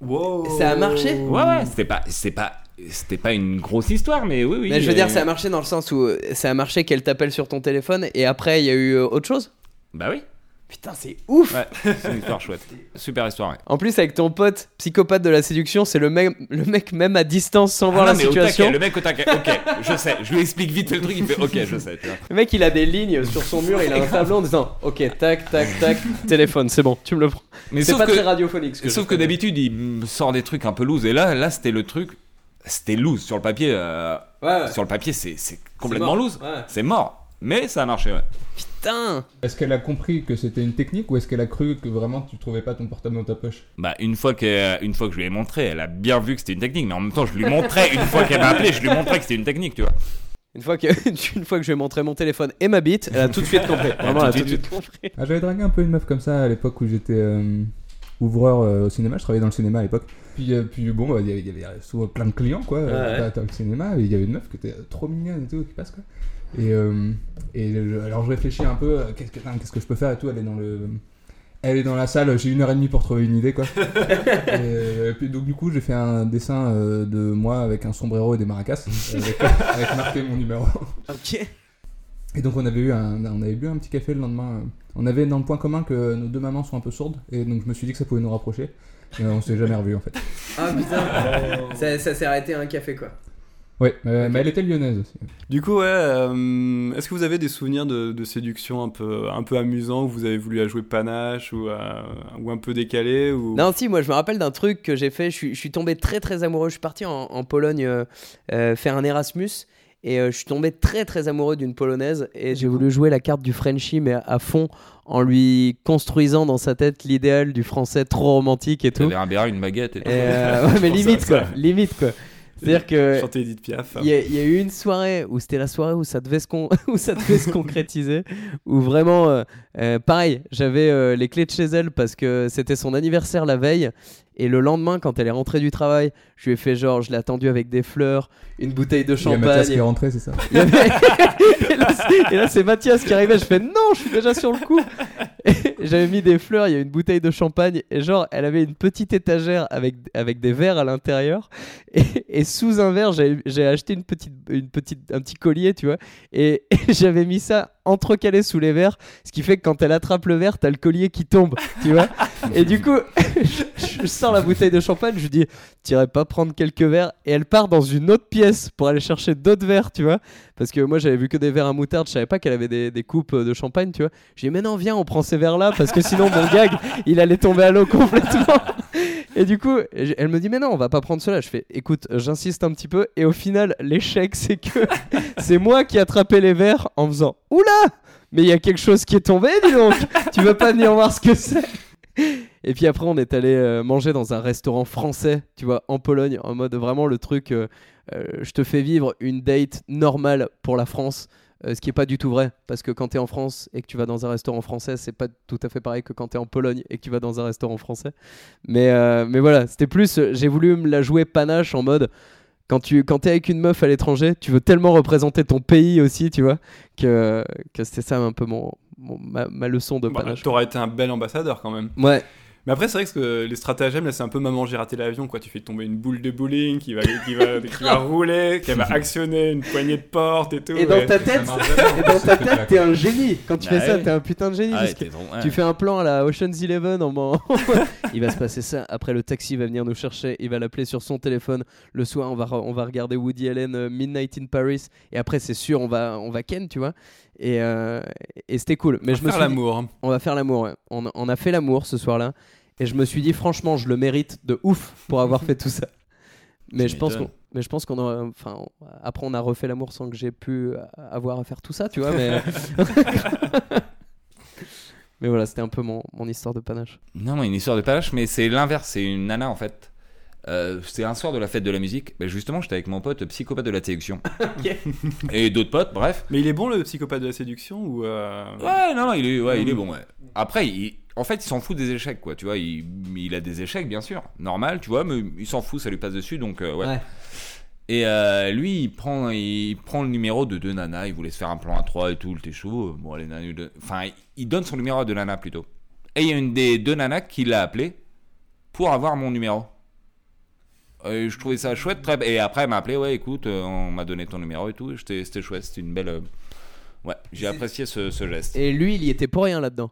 Wow. Ça a marché Ouais, ouais, c'était pas, c'était pas, c'était pas une grosse histoire, mais oui, oui. Mais je veux euh, dire, ça a marché dans le sens où ça a marché qu'elle t'appelle sur ton téléphone et après il y a eu autre chose? Bah oui. Putain, c'est ouf Ouais, c'est une histoire chouette. Super histoire, ouais. En plus, avec ton pote psychopathe de la séduction, c'est le, mec- le mec même à distance sans voir Ah la au situation. taquet, le mec au taquet. Ok, je sais. Je lui explique vite le truc. Il fait Ok, je sais. Le mec, il a des lignes sur son mur, il a un tableau en disant Ok, tac, tac, tac, téléphone, c'est bon, tu me le prends. Mais C'est sauf pas que, très radiophonique. Ce que sauf que d'habitude, il me sort des trucs un peu loose. Et là, là, c'était le truc. C'était loose sur le papier. euh, Ouais, ouais. Sur le papier, c'est complètement loose. Ouais. C'est mort. Mais ça a marché, ouais. Putain Est-ce qu'elle a compris que c'était une technique ou est-ce qu'elle a cru que vraiment tu trouvais pas ton portable dans ta poche Bah, une fois, que, une fois que je lui ai montré, elle a bien vu que c'était une technique. Mais en même temps, je lui montrais, une fois qu'elle m'a appelé, je lui montrais que c'était une technique, tu vois. une fois, que, (laughs) une fois que je lui ai montré mon téléphone et ma bite, elle a tout de suite compris. Vraiment, elle a tout tout de de suite compris. Ah, j'avais dragué un peu une meuf comme ça à l'époque où j'étais euh, ouvreur euh, au cinéma. Je travaillais dans le cinéma à l'époque. Puis, euh, puis bon, bah, il y avait- souvent plein de clients quoi euh, Ouais. dans le cinéma. Et il y avait une meuf qui était euh, trop mignonne et tout qui passe quoi. Et, euh, et je- alors je réfléchis un peu, euh, qu'est-ce que, qu'est-ce que je peux faire et tout. Elle est dans le. Elle est dans la salle, j'ai une heure et demie pour trouver une idée quoi. (laughs) et, euh, puis donc du coup j'ai fait un dessin euh, de moi avec un sombrero et des maracas (laughs) avec, avec marqué mon numéro. Ok. Et donc on avait eu un, on avait bu un petit café le lendemain. On avait dans le point commun que nos deux mamans sont un peu sourdes et donc je me suis dit que ça pouvait nous rapprocher. Mais on s'est jamais revus en fait. Ah putain (laughs) Ça, ça s'est arrêté à un café quoi. Ouais, euh, mais elle était lyonnaise aussi. Du coup, ouais, euh, est-ce que vous avez des souvenirs de, de séduction un peu, un peu amusants où vous avez voulu à jouer panache ou, à- ou un peu décalé ou... Non, si, moi je me rappelle d'un truc que j'ai fait. Je suis, je suis tombé très très amoureux. Je suis parti en, en Pologne euh, euh, faire un Erasmus. Et euh, je suis tombé très très amoureux d'une polonaise. Et j'ai voulu jouer la carte du Frenchie, mais à, à fond, en lui construisant dans sa tête l'idéal du français trop romantique et tout. T'avais un béret, une baguette et tout. Et, euh, (laughs) ouais, mais limite quoi. Limite quoi. C'est-à-dire que. Chanter Edith Piaf. Il y, a, il y a eu une soirée où c'était la soirée où ça devait se, con- (laughs) où ça devait se concrétiser, où vraiment, euh, euh, pareil, j'avais euh, les clés de chez elle parce que c'était son anniversaire la veille. Et le lendemain, quand elle est rentrée du travail, je lui ai fait genre, je l'ai attendue avec des fleurs, une bouteille de Il y a Mathias qui est champagne. rentré, c'est ça (laughs) et là, c'est- et là, c'est Mathias qui arrivait. Je fais non, je suis déjà sur le coup. J'avais mis des fleurs, il y a une bouteille de champagne. Et genre, elle avait une petite étagère avec, avec des verres à l'intérieur. Et, et sous un verre, j'ai j'ai acheté une petite, une petite, un petit collier, tu vois. Et, et j'avais mis ça entrecalé sous les verres. Ce qui fait que quand elle attrape le verre, t'as le collier qui tombe, tu vois. Et du coup, (laughs) je, je sors la bouteille de champagne, je dis, t'irais pas prendre quelques verres? Et elle part dans une autre pièce pour aller chercher d'autres verres, tu vois. Parce que moi, j'avais vu que des verres à moutarde, je savais pas qu'elle avait des, coupes de champagne, tu vois. J'ai dit, mais non, viens, on prend ces verres-là, parce que sinon, mon gag, il allait tomber à l'eau complètement. Et du coup, elle me dit, mais non, on va pas prendre cela. Je fais, écoute, j'insiste un petit peu. Et au final, l'échec, c'est que (laughs) c'est moi qui ai attrapé les verres en faisant, oula! Mais il y a quelque chose qui est tombé, dis donc! Tu veux pas venir voir ce que c'est? Et puis après, on est allé euh, manger dans un restaurant français, tu vois, en Pologne, en mode vraiment le truc, euh, euh, je te fais vivre une date normale pour la France, euh, ce qui est pas du tout vrai, parce que quand tu es en France et que tu vas dans un restaurant français, c'est pas tout à fait pareil que quand tu es en Pologne et que tu vas dans un restaurant français. Mais, euh, mais voilà, c'était plus, j'ai voulu me la jouer panache en mode, quand tu quand es avec une meuf à l'étranger, tu veux tellement représenter ton pays aussi, tu vois, que, que c'était ça un peu mon, mon- ma, ma leçon de Bah, panache. T'aurais été un bel ambassadeur quand même. Ouais, Mais après, c'est vrai que les stratagèmes, là, c'est un peu maman, j'ai raté l'avion, quoi. Tu fais tomber une boule de bowling qui va, qui va, (laughs) qui va rouler, qui va actionner une poignée de porte et tout. Et dans ouais. ta tête, et dans ta tête, t'es un génie. Quand tu fais ça, ouais. t'es un putain de génie. Ah, parce que t'es trop- ouais. Tu fais un plan à la Ocean's Eleven en man- (laughs) Il va se passer ça. Après, le taxi va venir nous chercher. Il va l'appeler sur son téléphone. Le soir, on va, on va regarder Woody Allen euh, Midnight in Paris. Et après, c'est sûr, on va, on va ken, tu vois. Et, euh, et c'était cool. Mais On je va me faire l'amour. on va faire l'amour. ouais. On, on a fait l'amour ce soir-là. Et je me suis dit, franchement, je le mérite de ouf pour avoir fait tout ça. (laughs) Mais je pense mais je pense qu'on a, enfin, après on a refait l'amour sans que j'ai pu euh, avoir à faire tout ça, tu vois. Mais, (laughs) (laughs) mais voilà, c'était un peu mon, mon histoire de panache. Non, une histoire de panache, mais c'est l'inverse. C'est une nana en fait. Euh, c'est un soir de la fête de la musique. Ben, justement, j'étais avec mon pote psychopathe de la séduction. (laughs) (laughs) Et d'autres potes, bref. Mais il est bon le psychopathe de la séduction ou euh, Ouais, non, non, il est, ouais, il est bon, ouais. Après, il- en fait, il s'en fout des échecs, quoi. Tu vois, il, il a des échecs, bien sûr. Normal, tu vois, mais il s'en fout, ça lui passe dessus, donc euh, ouais. Ouais. Et euh, lui, il prend, il prend le numéro de deux nanas. Il voulait se faire un plan à trois et tout, le chaud. Bon, les nanas, enfin, il donne son numéro à deux nanas plutôt. Et il y a une des deux nanas qui l'a appelé pour avoir mon numéro. Et je trouvais ça chouette. Très... Et après, elle m'a appelé, ouais, écoute, euh, on m'a donné ton numéro et tout. C'était chouette, c'était une belle. euh, Ouais, j'ai apprécié ce, ce geste. Et lui, il y était pour rien là-dedans.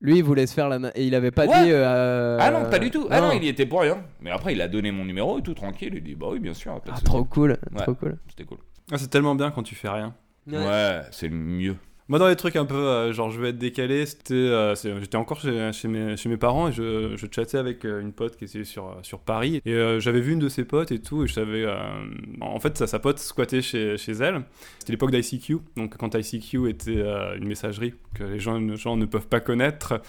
Lui, il voulait se faire la. na- Et il avait pas Ouais. dit. euh, Ah non, pas du tout. Ah non, non. il y était pour rien. Mais après, il a donné mon numéro et tout tranquille. Il dit, bah oui, bien sûr. Ah, trop cool, Ouais. trop cool. C'était cool. Ah, c'est tellement bien quand tu fais rien. Ouais, c'est le mieux. Moi, dans les trucs un peu, euh, genre, je vais être décalé, c'était. euh, J'étais encore chez, chez, mes, chez mes parents et je, je chattais avec euh, une pote qui était sur, sur Paris. Et euh, j'avais vu une de ses potes et tout, et je savais. euh, en fait, sa, sa pote squattait chez, chez elle. C'était l'époque d'ICQ, donc quand ICQ était euh, une messagerie que les gens, les gens ne peuvent pas connaître.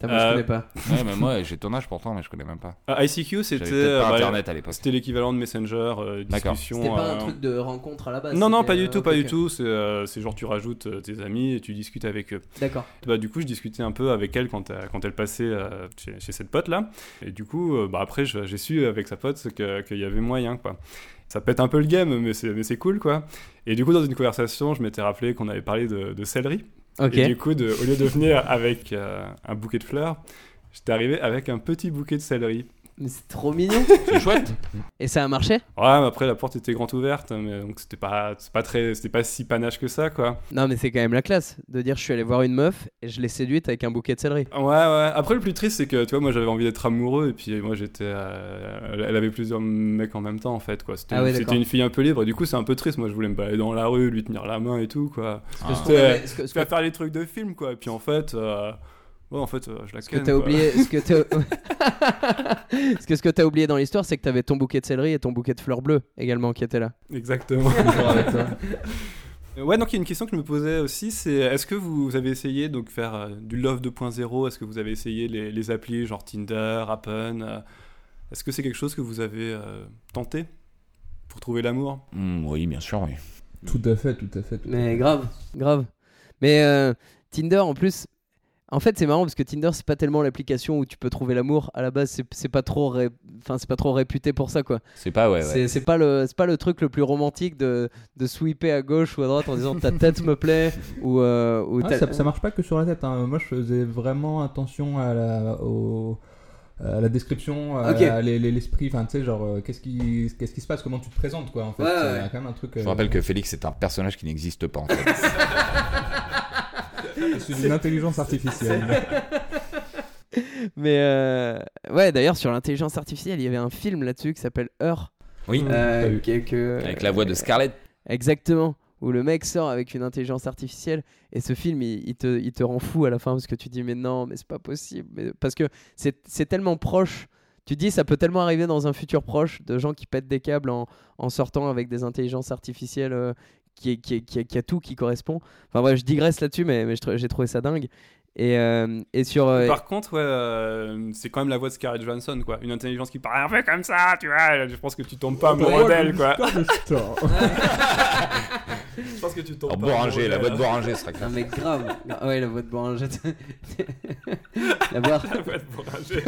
Putain, moi, je connais pas. (laughs) Ouais, mais moi, j'ai ton âge pourtant, mais je connais même pas. Euh, ICQ, c'était. Euh, bah, internet à l'époque. C'était l'équivalent de Messenger, euh, D'accord. discussion. C'était pas euh, un truc de rencontre à la base. Non, non, pas du tout, pas du tout. C'est euh, c'est genre tu rajoutes tes amis et tu discutes avec eux. D'accord. Bah, du coup, je discutais un peu avec elle quand, elle- quand elle passait euh, chez, chez cette pote là. Et du coup, euh, bah, après, j'ai su avec sa pote que- qu'il y avait moyen quoi. Ça pète un peu le game, mais c'est cool quoi. Et du coup, dans une conversation, je m'étais rappelé qu'on avait parlé de, de céleri. Et du coup, de- au lieu de venir avec euh, un bouquet de fleurs, j'étais arrivé avec un petit bouquet de céleri. Mais c'est trop mignon. (laughs) C'est chouette. Et ça a marché? Ouais, mais après, la porte était grande ouverte, mais donc c'était pas, pas très, c'était pas si panache que ça quoi. Non, mais c'est quand même la classe de dire je suis allé voir une meuf et je l'ai séduite avec un bouquet de céleri. Ouais, ouais. Après, le plus triste, c'est que, tu vois, moi, j'avais envie d'être amoureux, et puis moi, j'étais. euh, elle- avait plusieurs mecs en même temps, en fait, quoi. C'était Ah ouais, c'était une fille un peu libre, et du coup, c'est un peu triste. Moi, je voulais me balader dans la rue, lui tenir la main et tout, quoi. Ah. Vais faire les trucs de film, quoi. Et puis, en fait. euh, Ouais, en fait, euh, je la ce que t'as oublié, ce que t'as, (laughs) (laughs) ce que ce que t'as oublié dans l'histoire, c'est que t'avais ton bouquet de céleri et ton bouquet de fleurs bleues également qui étaient là. Exactement. Toujours avec toi. (laughs) ouais, donc, il y a une question que je me posais aussi, c'est est-ce que vous avez essayé donc faire euh, du Love 2.0 Est-ce que vous avez essayé les, les applis genre Tinder, Appen euh, Est-ce que c'est quelque chose que vous avez euh, tenté pour trouver l'amour? Hmm, oui, bien sûr, oui. Tout à fait, tout à fait. tout à Mais fait. grave, grave. Mais euh, Tinder en plus, en fait c'est marrant parce que Tinder c'est pas tellement l'application où tu peux trouver l'amour. À la base c'est, pas trop, ré- enfin c'est pas trop réputé pour ça quoi. C'est pas, ouais, ouais. C'est, pas le, c'est pas le truc le plus romantique de, de sweeper à gauche ou à droite en disant ta tête me plaît ou, euh, ou Ah, ça, ça marche pas que sur la tête. hein. Moi, je faisais vraiment attention à la, au- à la description, à Ok. la- les- les- l'esprit. Enfin, tu sais, genre, euh, qu'est-ce qui, qu'est-ce qui se passe, comment tu te présentes, quoi. En fait, Ouais, C'est ouais. quand même un truc. Je euh, rappelle que Félix est un personnage qui n'existe pas en fait. (laughs) je suis une intelligence artificielle. (laughs) Mais euh, ouais d'ailleurs sur l'intelligence artificielle il y avait un film là-dessus qui s'appelle Heure. Oui, Euh, que- avec la voix de Scarlett. Exactement. Où le mec sort avec une intelligence artificielle et ce film il, il te, il te rend fou à la fin parce que tu dis mais non mais c'est pas possible mais- parce que c'est tellement proche tu dis ça peut tellement arriver dans un futur proche de gens qui pètent des câbles en, en sortant avec des intelligences artificielles euh, qui, qui, qui, qui a tout qui correspond enfin bref je digresse là-dessus mais, j'ai trouvé ça dingue et, euh, et sur euh, Par contre, ouais, euh, c'est quand même la voix de Scarlett Johansson, quoi. Une intelligence qui parle un peu comme ça, tu vois. Je pense que tu tombes pas amoureux d'elle, quoi. (laughs) Je pense que tu tombes Alors, pas Boringer, la voix de Boringer serait non classe. mais grave Ah ouais la voix de Boranger la voix d'elle. La voix de Boringer.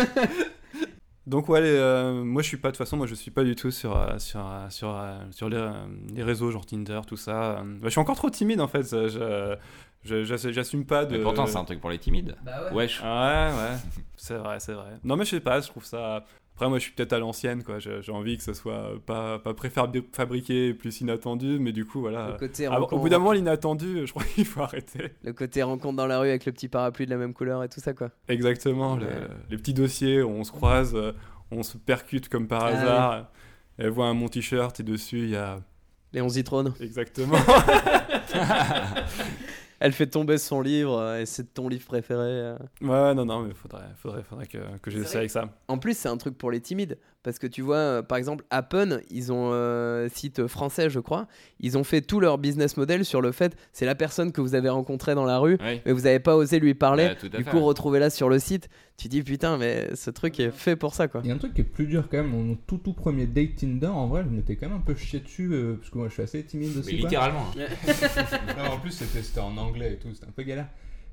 Donc ouais, les, euh, moi je suis pas de toute façon, moi je suis pas du tout sur euh, sur euh, sur sur les, les réseaux genre Tinder, tout ça. Bah, je suis encore trop timide en fait. Je j'assume pas de. Mais pourtant, c'est un truc pour les timides. bah Wesh. Ouais, ouais, c'est vrai, c'est vrai. Non, mais je sais pas, je trouve ça. Après, moi, je suis peut-être à l'ancienne, quoi. J'ai envie que ce soit pas, pas préfabriqué, plus inattendu, mais du coup, voilà. le côté Ah, au bout d'un moment, l'inattendu, je crois qu'il faut arrêter. le côté rencontre dans la rue avec le petit parapluie de la même couleur et tout ça quoi Exactement, Ouais. les petits dossiers où on se croise, euh, on se percute comme par Ah hasard. Elle voit un mon t-shirt et dessus, il y a. Léon Zitrone Exactement. (laughs) Elle fait tomber son livre euh, et c'est ton livre préféré. euh. ouais, non, non, mais faudrait, faudrait, faudrait que, que j'essaie avec ça. En plus, c'est un truc pour les timides. Parce que tu vois, euh, par exemple, Appen, ils ont un site français, je crois. Ils ont fait tout leur business model sur le fait c'est la personne que vous avez rencontrée dans la rue, Oui. mais vous n'avez pas osé lui parler. Ouais, tout à du fait. coup, retrouvez-la sur le site. Tu dis putain, mais ce truc est fait pour ça quoi. Il y a un truc qui est plus dur quand même. Mon tout tout premier date Tinder, en vrai, je m'étais quand même un peu chié dessus euh, parce que moi je suis assez timide Mais aussi. quoi. littéralement. (laughs) Non, en plus c'était c'était en anglais et tout, c'était un peu galère.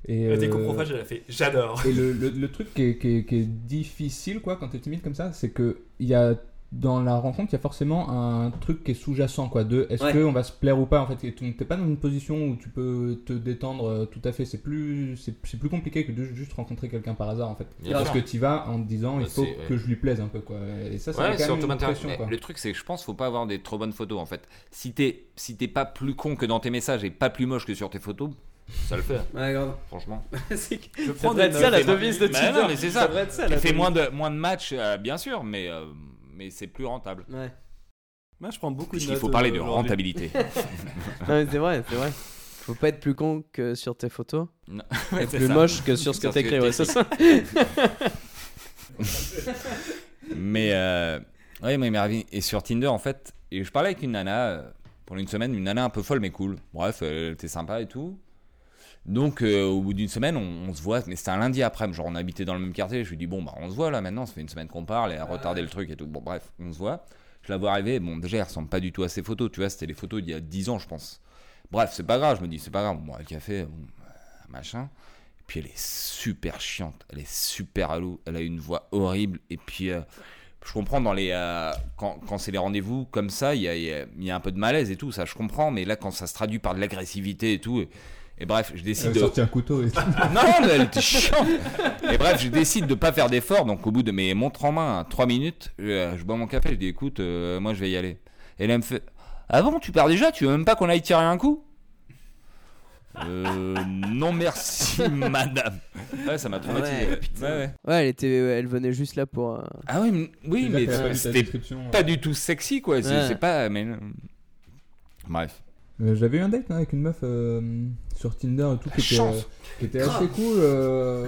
Et, tes euh, coprophage, elle a fait J'adore. Et le, (laughs) le, le truc qui est, qui, est, qui est difficile quoi quand t'es timide comme ça, c'est que il y a dans la rencontre, il y a forcément un truc qui est sous-jacent, quoi. De est-ce Ouais. qu'on va se plaire ou pas, en fait. Et tu- T'es pas dans une position où tu peux te détendre euh, tout à fait. C'est plus, c'est c'est plus compliqué que de juste rencontrer quelqu'un par hasard, en fait. Bien Parce que tu vas en te disant, il Bah, faut c'est- ouais. que je lui plaise un peu, quoi. Et ça, ça Ouais, quand même une pression, quoi. Le truc, c'est que je pense faut pas avoir des trop bonnes photos en fait. Si t'es si t'es pas plus con que dans tes messages et pas plus moche que sur tes photos, ça le fait, Ouais, grave. franchement. (laughs) C'est que- Je ça prends être ça la devise de Tinder. non, mais c'est ça. ça fais devise. moins de, moins de matchs, euh, bien sûr, mais, euh, mais c'est plus rentable. Ouais. Moi, je prends beaucoup de Il notes. faut parler de rentabilité. (laughs) Non, mais c'est vrai, c'est vrai. Faut pas être plus con que sur tes photos. Non. (laughs) Ouais, plus ça. moche que sur ce que t'écris, ouais, c'est ça. Mais euh, ouais, mais et sur Tinder en fait, et je parlais avec une nana euh, pendant une semaine, une nana un peu folle mais cool. Bref, elle était sympa et tout. Donc euh, au bout d'une semaine, on, on se voit, mais c'était un lundi après, genre on habitait dans le même quartier. Je lui dis bon bah on se voit là maintenant, ça fait une semaine qu'on parle et à retarder le truc et tout. Bon bref, on se voit. Je la vois arriver, bon déjà elle ressemble pas du tout à ses photos, tu vois, c'était les photos d'il y a 10 ans je pense. Bref, c'est pas grave, je me dis c'est pas grave, bon le café, machin. Puis elle est super chiante, elle est super alou, elle a une voix horrible. Et puis, euh, je comprends dans les euh, quand, quand c'est les rendez-vous comme ça, il y a, il a- il y a un peu de malaise et tout, ça je comprends. Mais là, quand ça se traduit par de l'agressivité et tout, et, bref, je Elle décide a de. sorti un couteau et tout. (laughs) Non, mais elle était chiante. Et bref, je décide de pas faire d'effort. Donc, au bout de mes montres en main, 3 minutes, je, je bois mon café. Je dis, écoute, euh, moi, je vais y aller. Et là, elle me fait, ah bon, tu pars déjà? Tu veux même pas qu'on aille tirer un coup? Euh, non merci (laughs) madame. Ouais, ça m'a traumatisé. Ouais, ouais. elle était, elle venait juste là pour. euh, Ah oui, mais- oui, mais c'était pas du tout sexy quoi. C'est pas. Mais... Bref. Euh, J'avais eu un date hein, avec une meuf euh, sur Tinder et tout qui était, euh, qui était assez cool,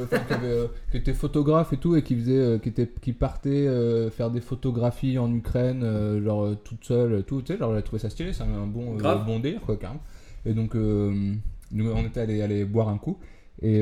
enfin, qui, avait, qui était photographe et tout et qui faisait, qui était, qui partait faire des photographies en Ukraine, genre toute seule, tout, tu sais, genre elle a trouvé ça stylé, c'est un bon, euh, Grave. bon délire quoi, carrément. Et donc nous on était allé aller boire un coup. Et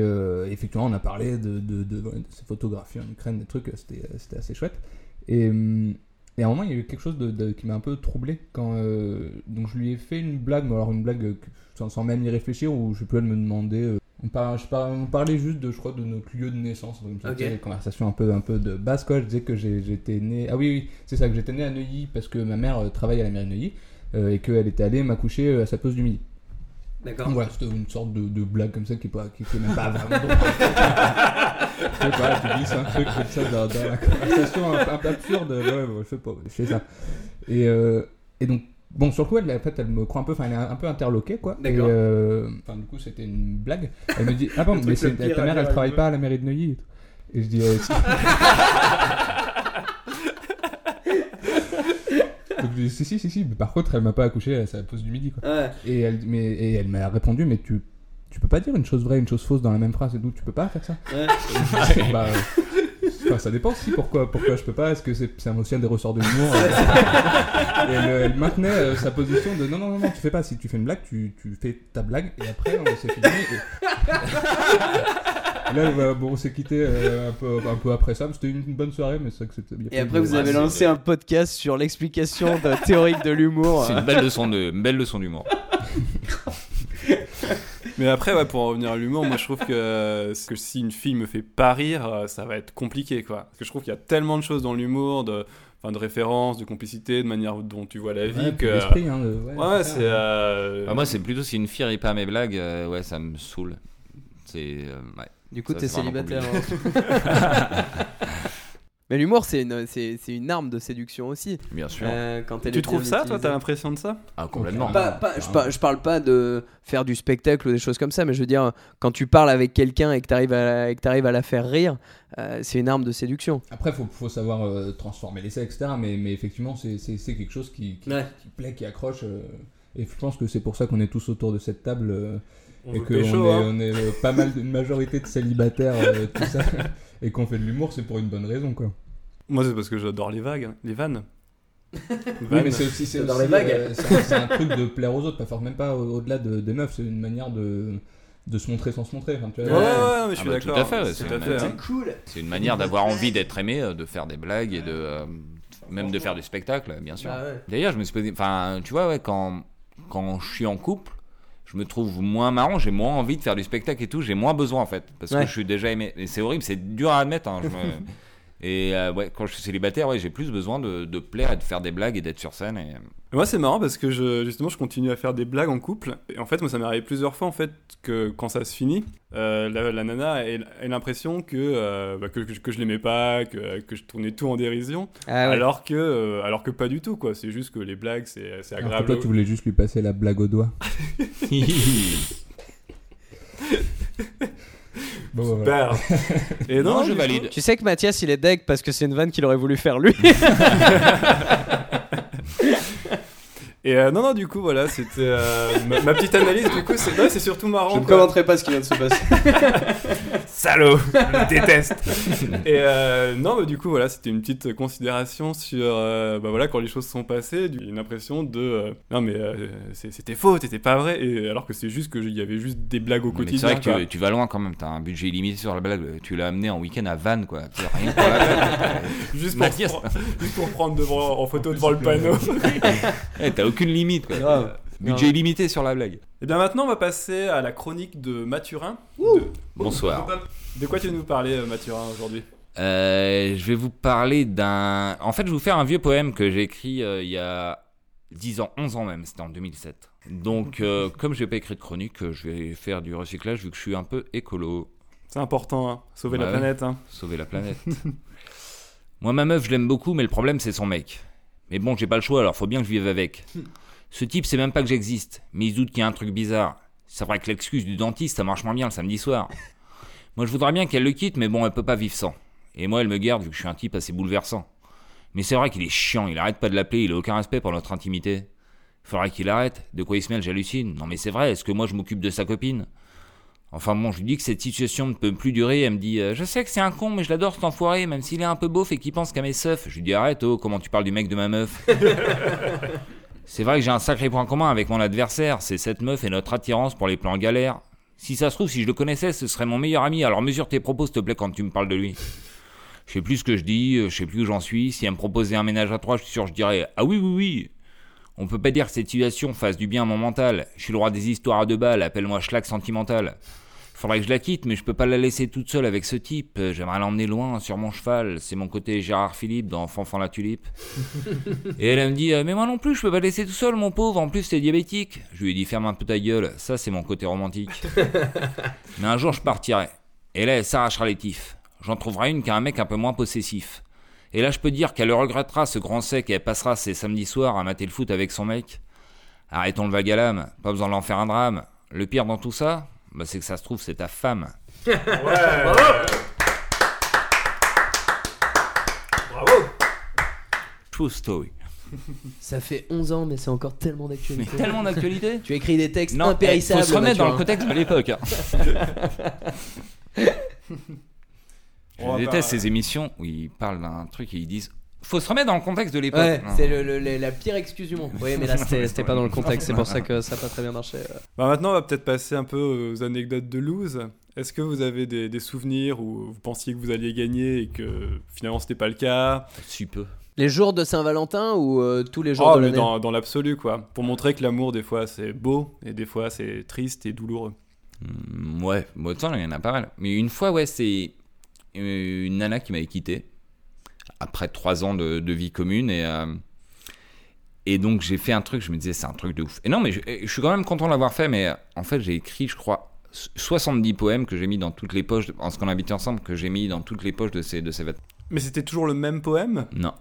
effectivement, on a parlé de, de, de, ces photographies en Ukraine, des trucs, c'était c'était assez chouette. Et, hum, et à un moment, il y a eu quelque chose de, de- qui m'a un peu troublé. Quand, euh, donc, je lui ai fait une blague, mais alors une blague euh, que- sans, sans même y réfléchir, où je sais plus, elle me demandait. euh, on, par- je par- on parlait juste de, je crois, de notre lieu de naissance. Donc, ça, Ok. tu sais, des conversations un peu, un peu de base, quoi. Je disais que j'étais né. Ah oui, oui, c'est ça, que j'étais né à Neuilly parce que ma mère travaille à la mairie de Neuilly euh, et qu'elle était allée m'accoucher à sa pause du midi. D'accord. Voilà, c'était une sorte de, de blague comme ça qui est, pas, qui est même pas vraiment drôle. (laughs) je sais pas, tu glisses un truc comme ça dans, dans la conversation un, un peu absurde. Ouais, je sais pas, je fais ça. Et, euh, et donc, bon, sur le coup, elle, en fait, elle me croit un peu, enfin, elle est un peu interloquée, quoi. D'accord. Euh, Enfin, du coup, c'était une blague. Elle me dit, ah bon, mais c'est- ta mère, elle travaille pas à la mairie de Neuilly et tout. Et je dis, euh, (laughs) si. Si, si, si, mais par contre, elle m'a pas accouché à sa pause du midi, quoi. Ouais. Et elle, mais, et elle m'a répondu, mais tu, tu peux pas dire une chose vraie, une chose fausse dans la même phrase et tout, tu peux pas faire ça Ouais. (laughs) Bah, euh, enfin, ça dépend si, pourquoi, pourquoi je peux pas, est-ce que c'est c'est aussi un des ressorts de l'humour Et elle, elle maintenait euh, sa position de non, non, non, non, tu fais pas, si tu fais une blague, tu, tu fais ta blague et après on s'est fini. Et... (laughs) Là, bah, bon, on s'est quitté euh, un, peu, un peu après ça, mais c'était une bonne soirée, mais c'est vrai que c'était bien. Et après, vous avez lancé un podcast sur l'explication de- théorique de l'humour. C'est euh. une belle leçon de, une belle leçon d'humour. (laughs) Mais après, ouais, pour en revenir à l'humour, moi je trouve que, que si une fille me fait pas rire, euh, ça va être compliqué, quoi. Parce que je trouve qu'il y a tellement de choses dans l'humour, de, enfin, de références, de complicité, de manière dont tu vois la vie, Ouais, puis que. l'esprit, hein, ouais, Ouais, ça, c'est. euh, Ah, moi, c'est plutôt si une fille rit pas à mes blagues, euh, ouais, ça me saoule. C'est. euh, ouais. Du coup, t'es célibataire. hein. (laughs) Mais l'humour, c'est une, c'est, c'est une arme de séduction aussi. Bien sûr. Euh, quand elle Tu trouves ça, toi. T'as l'impression de ça? Ah, complètement. Pas- pas- je, par- je parle pas de faire du spectacle ou des choses comme ça, mais je veux dire, quand tu parles avec quelqu'un et que tu arrives à, que t'arrives à la faire rire, euh, c'est une arme de séduction. Après, faut, faut savoir euh, transformer l'essai, etc. Mais, mais effectivement, c'est quelque chose qui, qui, Ouais. qui plaît, qui accroche. euh, et je pense que c'est pour ça qu'on est tous autour de cette table euh, On et qu'on est, hein. on est euh, pas mal, une majorité de célibataires, euh, tout ça, (laughs) et qu'on fait de l'humour, c'est pour une bonne raison, quoi. Moi, c'est parce que j'adore les vagues, hein, les vannes. (laughs) Oui, mais c'est aussi, aussi, les vagues. euh, c'est un, c'est un truc de plaire aux autres, pas forcément même pas au- au-delà de, des meufs, c'est une manière de, de se montrer sans se montrer. Enfin, tu Ouais, vois, ouais, ouais, mais je suis Ah bah, tout d'accord. à fait, ouais, tout c'est à une- fait. c'est hein. cool. C'est une manière d'avoir envie d'être aimé, de faire des blagues et de. euh, même de faire du spectacle, bien sûr. Bah ouais. D'ailleurs, je me suis posé. Enfin, tu vois, ouais, quand, quand je suis en couple, je me trouve moins marrant, j'ai moins envie de faire du spectacle et tout, j'ai moins besoin en fait. Parce Ouais. que je suis déjà aimé. Et c'est horrible, c'est dur à admettre. hein, je me- (laughs) Et euh, ouais, quand je suis célibataire, ouais, j'ai plus besoin de, de plaire et de faire des blagues et d'être sur scène. Et... Moi, c'est marrant parce que je, justement, je continue à faire des blagues en couple. Et en fait, moi, ça m'est arrivé plusieurs fois en fait que quand ça se finit, euh, la, la nana ait, ait l'impression que, euh, bah, que, que, je- que je l'aimais pas, que, que je tournais tout en dérision, Ah ouais. alors que euh, alors que pas du tout quoi. C'est juste que les blagues, c'est c'est Alors que agréable. toi, tu voulais juste lui passer la blague au doigt. (laughs) (laughs) Bon, bah, voilà. (laughs) Et non, Non, je coup- valide. Tu sais que Mathias il est deg parce que c'est une vanne qu'il aurait voulu faire lui. (laughs) (laughs) Et euh, non, non, du coup, voilà, c'était euh, ma, ma petite analyse. Du coup, c'est ouais, c'est surtout marrant. Je ne commenterai pas ce qui vient de se passer. Salaud, (laughs) je déteste. (laughs) Et euh, non, mais du coup, voilà, c'était une petite considération sur, euh, bah voilà, quand les choses sont passées, une impression de, euh, non mais euh, c'était faux, c'était pas vrai, et alors que c'est juste que il y avait juste des blagues au Non, quotidien. C'est vrai que tu, tu vas loin quand même, t'as un budget illimité sur la blague. Tu l'as amené en week-end à Vannes, quoi. Rien pour la (laughs) blague. juste, pour juste prendre devant, en photo devant le panneau. Eh, T'as aucune limite, quoi. Grave. Budget illimité sur la blague. Et bien maintenant, on va passer à la chronique de Mathurin. De, Bonsoir. de quoi tu veux nous parler, euh, Mathurin, aujourd'hui Euh, je vais vous parler d'un. En fait, je vais vous faire un vieux poème que j'ai écrit euh, il y a 10 ans, 11 ans même, c'était en 2007. Donc, euh, (laughs) comme j'ai pas écrit de chronique, je vais faire du recyclage vu que je suis un peu écolo. C'est important, hein, sauver Bah la ouais. planète. Hein. Sauver la planète. (laughs) Moi, ma meuf, je l'aime beaucoup, mais le problème, c'est son mec. Mais bon, j'ai pas le choix, alors faut bien que je vive avec. (laughs) Ce type, c'est même pas que j'existe, mais il se doute qu'il y a un truc bizarre. C'est vrai que l'excuse du dentiste, ça marche moins bien le samedi soir. Moi, je voudrais bien qu'elle le quitte, mais bon, elle peut pas vivre sans. Et moi, elle me garde vu que je suis un type assez bouleversant. Mais c'est vrai qu'il est chiant, il arrête pas de l'appeler, il a aucun respect pour notre intimité. Faudrait qu'il arrête. De quoi il se mêle, j'hallucine. Non mais c'est vrai, est-ce que moi je m'occupe de sa copine? Enfin bon, je lui dis que cette situation ne peut plus durer. Elle me dit euh, Je sais que c'est un con, mais je l'adore cet enfoiré, même s'il est un peu beauf et qu'il pense qu'à mes seufs. Je lui dis Arrête, oh, comment tu parles du mec de ma meuf? C'est vrai que j'ai un sacré point commun avec mon adversaire c'est cette meuf et notre attirance pour les plans galères. Si ça se trouve, si je le connaissais, ce serait mon meilleur ami. Alors mesure tes propos, s'il te plaît, quand tu me parles de lui. Je sais plus ce que je dis, euh, je sais plus où j'en suis. Si elle me proposait un ménage à trois, je suis sûr, je dirais Ah oui, oui, oui. On peut pas dire que cette situation fasse du bien à mon mental. Je suis le roi des histoires à deux balles, appelle-moi schlag sentimental. Faudrait que je la quitte, mais je peux pas la laisser toute seule avec ce type. Euh, J'aimerais l'emmener loin sur mon cheval. C'est mon côté Gérard Philippe dans Fanfan la tulipe. (laughs) Et elle, elle me dit euh, Mais moi non plus, je peux pas laisser tout seul, mon pauvre. En plus, t'es diabétique. Je lui ai dit Ferme un peu ta gueule. Ça, c'est mon côté romantique. (laughs) mais un jour, je partirai. Et là, elle s'arrachera les tifs. J'en trouverai une qui a un mec un peu moins possessif. Et là, je peux dire qu'elle le regrettera, ce grand sec, et elle passera ses samedis soirs à mater le foot avec son mec. Arrêtons le l'âme, pas besoin de l'en faire un drame. Le pire dans tout ça, bah, c'est que ça se trouve, c'est ta femme. (laughs) True story. Ça fait 11 ans, mais c'est encore tellement Mais d'actualité. tellement d'actualité Tu écris des textes Non, eh, impérissables. faut se remettre dans le contexte de l'époque. hein. (laughs) Je déteste ces émissions où ils parlent d'un truc et ils disent faut se remettre dans le contexte de l'époque. Ouais, c'est le- le- le- la pire excuse du monde. Oui, mais là, c'était (laughs) pas dans le contexte, c'est pour ça que ça n'a pas très bien marché. euh. Bah maintenant, on va peut-être passer un peu aux anecdotes de lose. Est-ce que vous avez des, des souvenirs où vous pensiez que vous alliez gagner et que finalement c'était pas le cas? Si peu. Les jours de Saint-Valentin ou euh, tous les jours Oh, de l'année? dans, dans l'absolu, quoi. Pour montrer que l'amour, des fois, c'est beau et des fois, c'est triste et douloureux. Mm, Ouais, toute façon, il y en a pas mal. Mais une fois, ouais, c'est euh, une nana qui m'avait quitté après trois ans de, de vie commune et euh, et donc j'ai fait un truc. Je me disais c'est un truc de ouf. Et non, mais je, je suis quand même content de l'avoir fait. Mais euh, en fait, j'ai écrit, je crois, 70 poèmes que j'ai mis dans toutes les poches, en ce qu'on habitait ensemble, que j'ai mis dans toutes les poches de ces de ces vêtements. Mais c'était toujours le même poème? Non,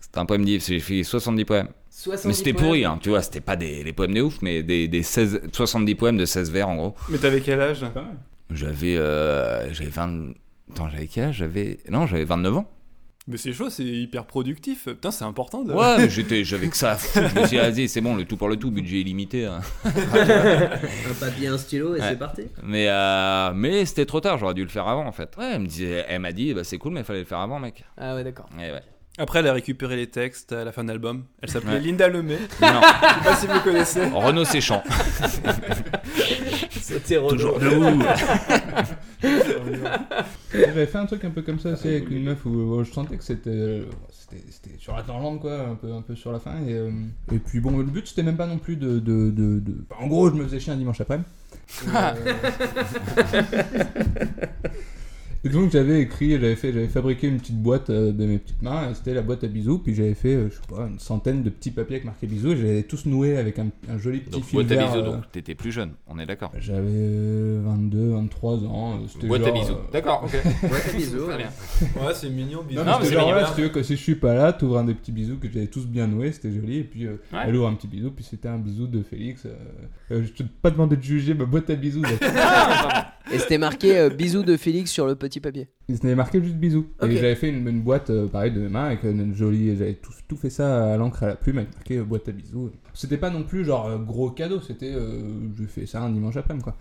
c'était un poème div. J'ai fait 70 poèmes. 70 Mais c'était pourri, hein, tu vois. C'était pas des les poèmes de ouf, mais des, des 16, 70 poèmes de 16 vers en gros. Mais t'avais quel âge? J'avais euh, j'avais 20 Attends, j'avais quel âge? J'avais non, j'avais 29 ans. Mais c'est chaud, c'est hyper productif. Putain, c'est important de... Ouais, mais (laughs) j'étais j'avais que ça à foutre. Je me suis dit, vas-y, c'est bon, le tout pour le tout, budget illimité. hein. Un papier, un stylo et Ouais. c'est parti. Mais euh, mais c'était trop tard, j'aurais dû le faire avant en fait. Ouais, elle me disait elle m'a dit bah c'est cool mais il fallait le faire avant, mec. Ah ouais, d'accord. Et ouais. Après, elle a récupéré les textes à la fin de l'album. Elle s'appelait Ouais. Linda Lemay. Non, (laughs) Je sais pas si vous connaissez. Renaud Séchant. (laughs) C'était Renaud. Toujours debout. J'avais fait un truc un peu comme ça aussi avec une meuf où je sentais que c'était euh, c'était c'était sur la tangente quoi, un peu, un peu sur la fin. Et, euh, et puis bon, le but c'était même pas non plus de. de, de, de- enfin, en gros, je me faisais chier un dimanche après. (laughs) Et, euh, Et donc j'avais écrit, j'avais fait, j'avais fabriqué une petite boîte euh, de mes petites mains. et C'était la boîte à bisous. Puis j'avais fait, euh, je sais pas, une centaine de petits papiers avec marqué bisous. Et j'avais tous noués avec un, un joli petit Donc, fil boîte à vert. bisous, euh, donc t'étais plus jeune, on est d'accord. J'avais euh, 22, 23 ans. euh, C'était Boîte à genre, bisous. euh, D'accord, ok. (laughs) Ouais, bisous. Très bien. Ouais, c'est mignon, bisous. Non, Non, mais c'était c'est genre, mignon. voilà, si tu veux, que si je suis pas là, t'ouvres un des petits bisous que j'avais tous bien noués, c'était joli. Et puis euh, Ouais. elle ouvre un petit bisou, puis c'était un bisou de Félix. euh, euh, je t'ai pas demandé de juger ma boîte à bisous. (laughs) Et c'était marqué euh, bisous de Félix sur le petit papier. Il s'en avait marqué juste bisous. Et j'avais fait une, une boîte euh, pareil de mes mains avec une jolie. J'avais tout, tout fait ça à l'encre à la plume avec marqué euh, boîte à bisous. C'était pas non plus genre euh, gros cadeau, c'était. Euh, je fais ça un dimanche après-midi quoi.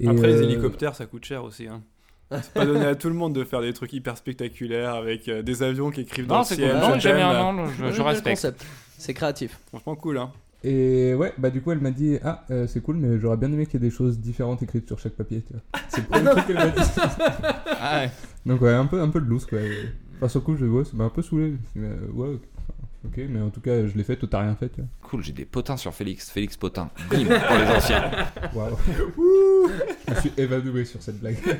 Et, Après, les euh, hélicoptères, ça coûte cher aussi. Hein. C'est pas donné à tout le monde de faire des trucs hyper spectaculaires avec euh, des avions qui écrivent dans Non, le c'est ciel. cool. Non, j'aime t'aime. bien, non, je, le respecte. concept. C'est créatif. Franchement cool, hein. Et ouais, bah du coup elle m'a dit Ah, euh, c'est cool, mais j'aurais bien aimé qu'il y ait des choses différentes écrites sur chaque papier. Tu vois. C'est le premier truc qu'elle m'a dit. (laughs) Ah ouais. Donc ouais, un peu, un peu de loose quoi. Enfin, sur le coup, je, ouais, ça m'a un peu saoulé. Je me suis dit, ouais, ok, mais en tout cas, je l'ai fait, toi t'as rien fait. Tu Cool, j'ai des potins sur Félix. Félix Potin. Bim, pour les anciens. vois. (laughs) Waouh. je me suis évanoui sur cette blague. (laughs)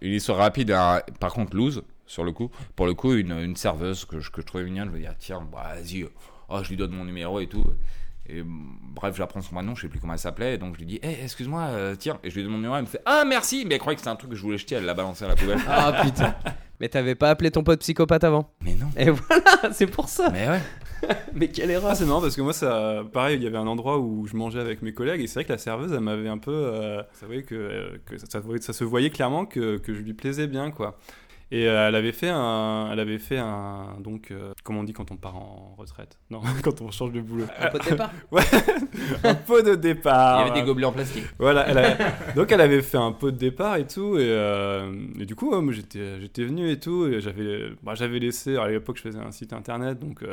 Une histoire rapide, hein. par contre, loose, sur le coup. Pour le coup, une, une serveuse que je, que je trouvais mignonne, je me dis, tiens, bah, vas-y, oh, je lui donne mon numéro et tout. Et bref, j'apprends son prénom, je sais plus comment elle s'appelait, donc je lui dis, hey, excuse-moi, euh, tiens, et je lui donne mon numéro, elle me fait, ah, merci, mais elle croyait que c'était un truc que je voulais jeter, elle l'a balancé à la poubelle. (laughs) Ah putain. Mais t'avais pas appelé ton pote psychopathe avant mais non, Et voilà, c'est pour ça. mais ouais. (laughs) Mais quelle erreur. Ah, c'est marrant parce que moi, ça, pareil, il y avait un endroit où je mangeais avec mes collègues et c'est vrai que la serveuse, elle m'avait un peu. euh, ça, voyait que, euh, que ça, ça se voyait clairement que, que je lui plaisais bien, quoi. Et euh, elle avait fait un. Elle avait fait un. Donc, euh, comment on dit quand on part en retraite? Non, (laughs) quand on change de boulot. Un pot de départ (laughs) un pot de Il départ. y avait des gobelets en plastique. Voilà, elle donc elle avait fait un pot de départ et tout, et, euh, et du coup, ouais, moi j'étais, j'étais venu et tout, et j'avais, bah, j'avais laissé, à l'époque je faisais un site internet, donc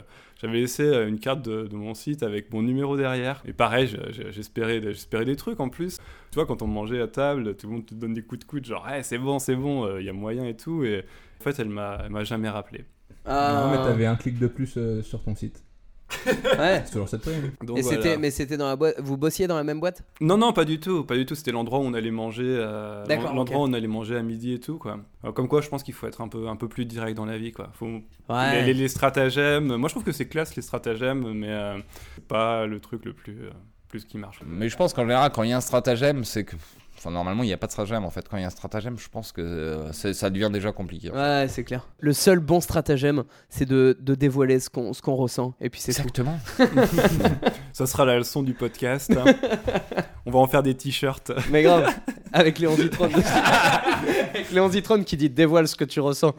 j'avais laissé une carte de, de mon site avec mon numéro derrière, et pareil, je- je- j'espérais, j'espérais des trucs en plus. Tu vois, quand on mangeait à table, tout le monde te donne des coups de coude, genre, hey, c'est bon, c'est bon, il y a moyen et tout, et en fait, elle m'a, elle m'a jamais rappelé. Ah. Non, mais t'avais un clic de plus euh, sur ton site. (laughs) Ouais. C'est toujours cette. Donc, Et voilà. c'était, mais c'était dans la boîte. Vous bossiez dans la même boîte? Non, non, pas du tout, pas du tout. C'était l'endroit où on allait manger, euh, D'accord, l'endroit où on allait manger à midi et tout, quoi. Alors, comme quoi, je pense qu'il faut être un peu, un peu plus direct dans la vie, quoi. Faut, Ouais. les, les- les stratagèmes, moi je trouve que c'est classe les stratagèmes, mais euh, c'est pas le truc le plus, euh, plus qui marche. Mais je pense qu'en général, quand il y a un stratagème, c'est que. Enfin, normalement, il n'y a pas de stratagème en fait. Quand il y a un stratagème, je pense que euh, c'est- ça devient déjà compliqué. Ouais, c'est clair. Le seul bon stratagème, c'est de, de dévoiler ce qu'on, ce qu'on ressent. Et puis c'est tout. Exactement. (laughs) Ça sera la leçon du podcast. hein. on va en faire des t-shirts. Mais grave, avec Léon Zitron. (laughs) avec Léon Zitron qui dit dévoile ce que tu ressens.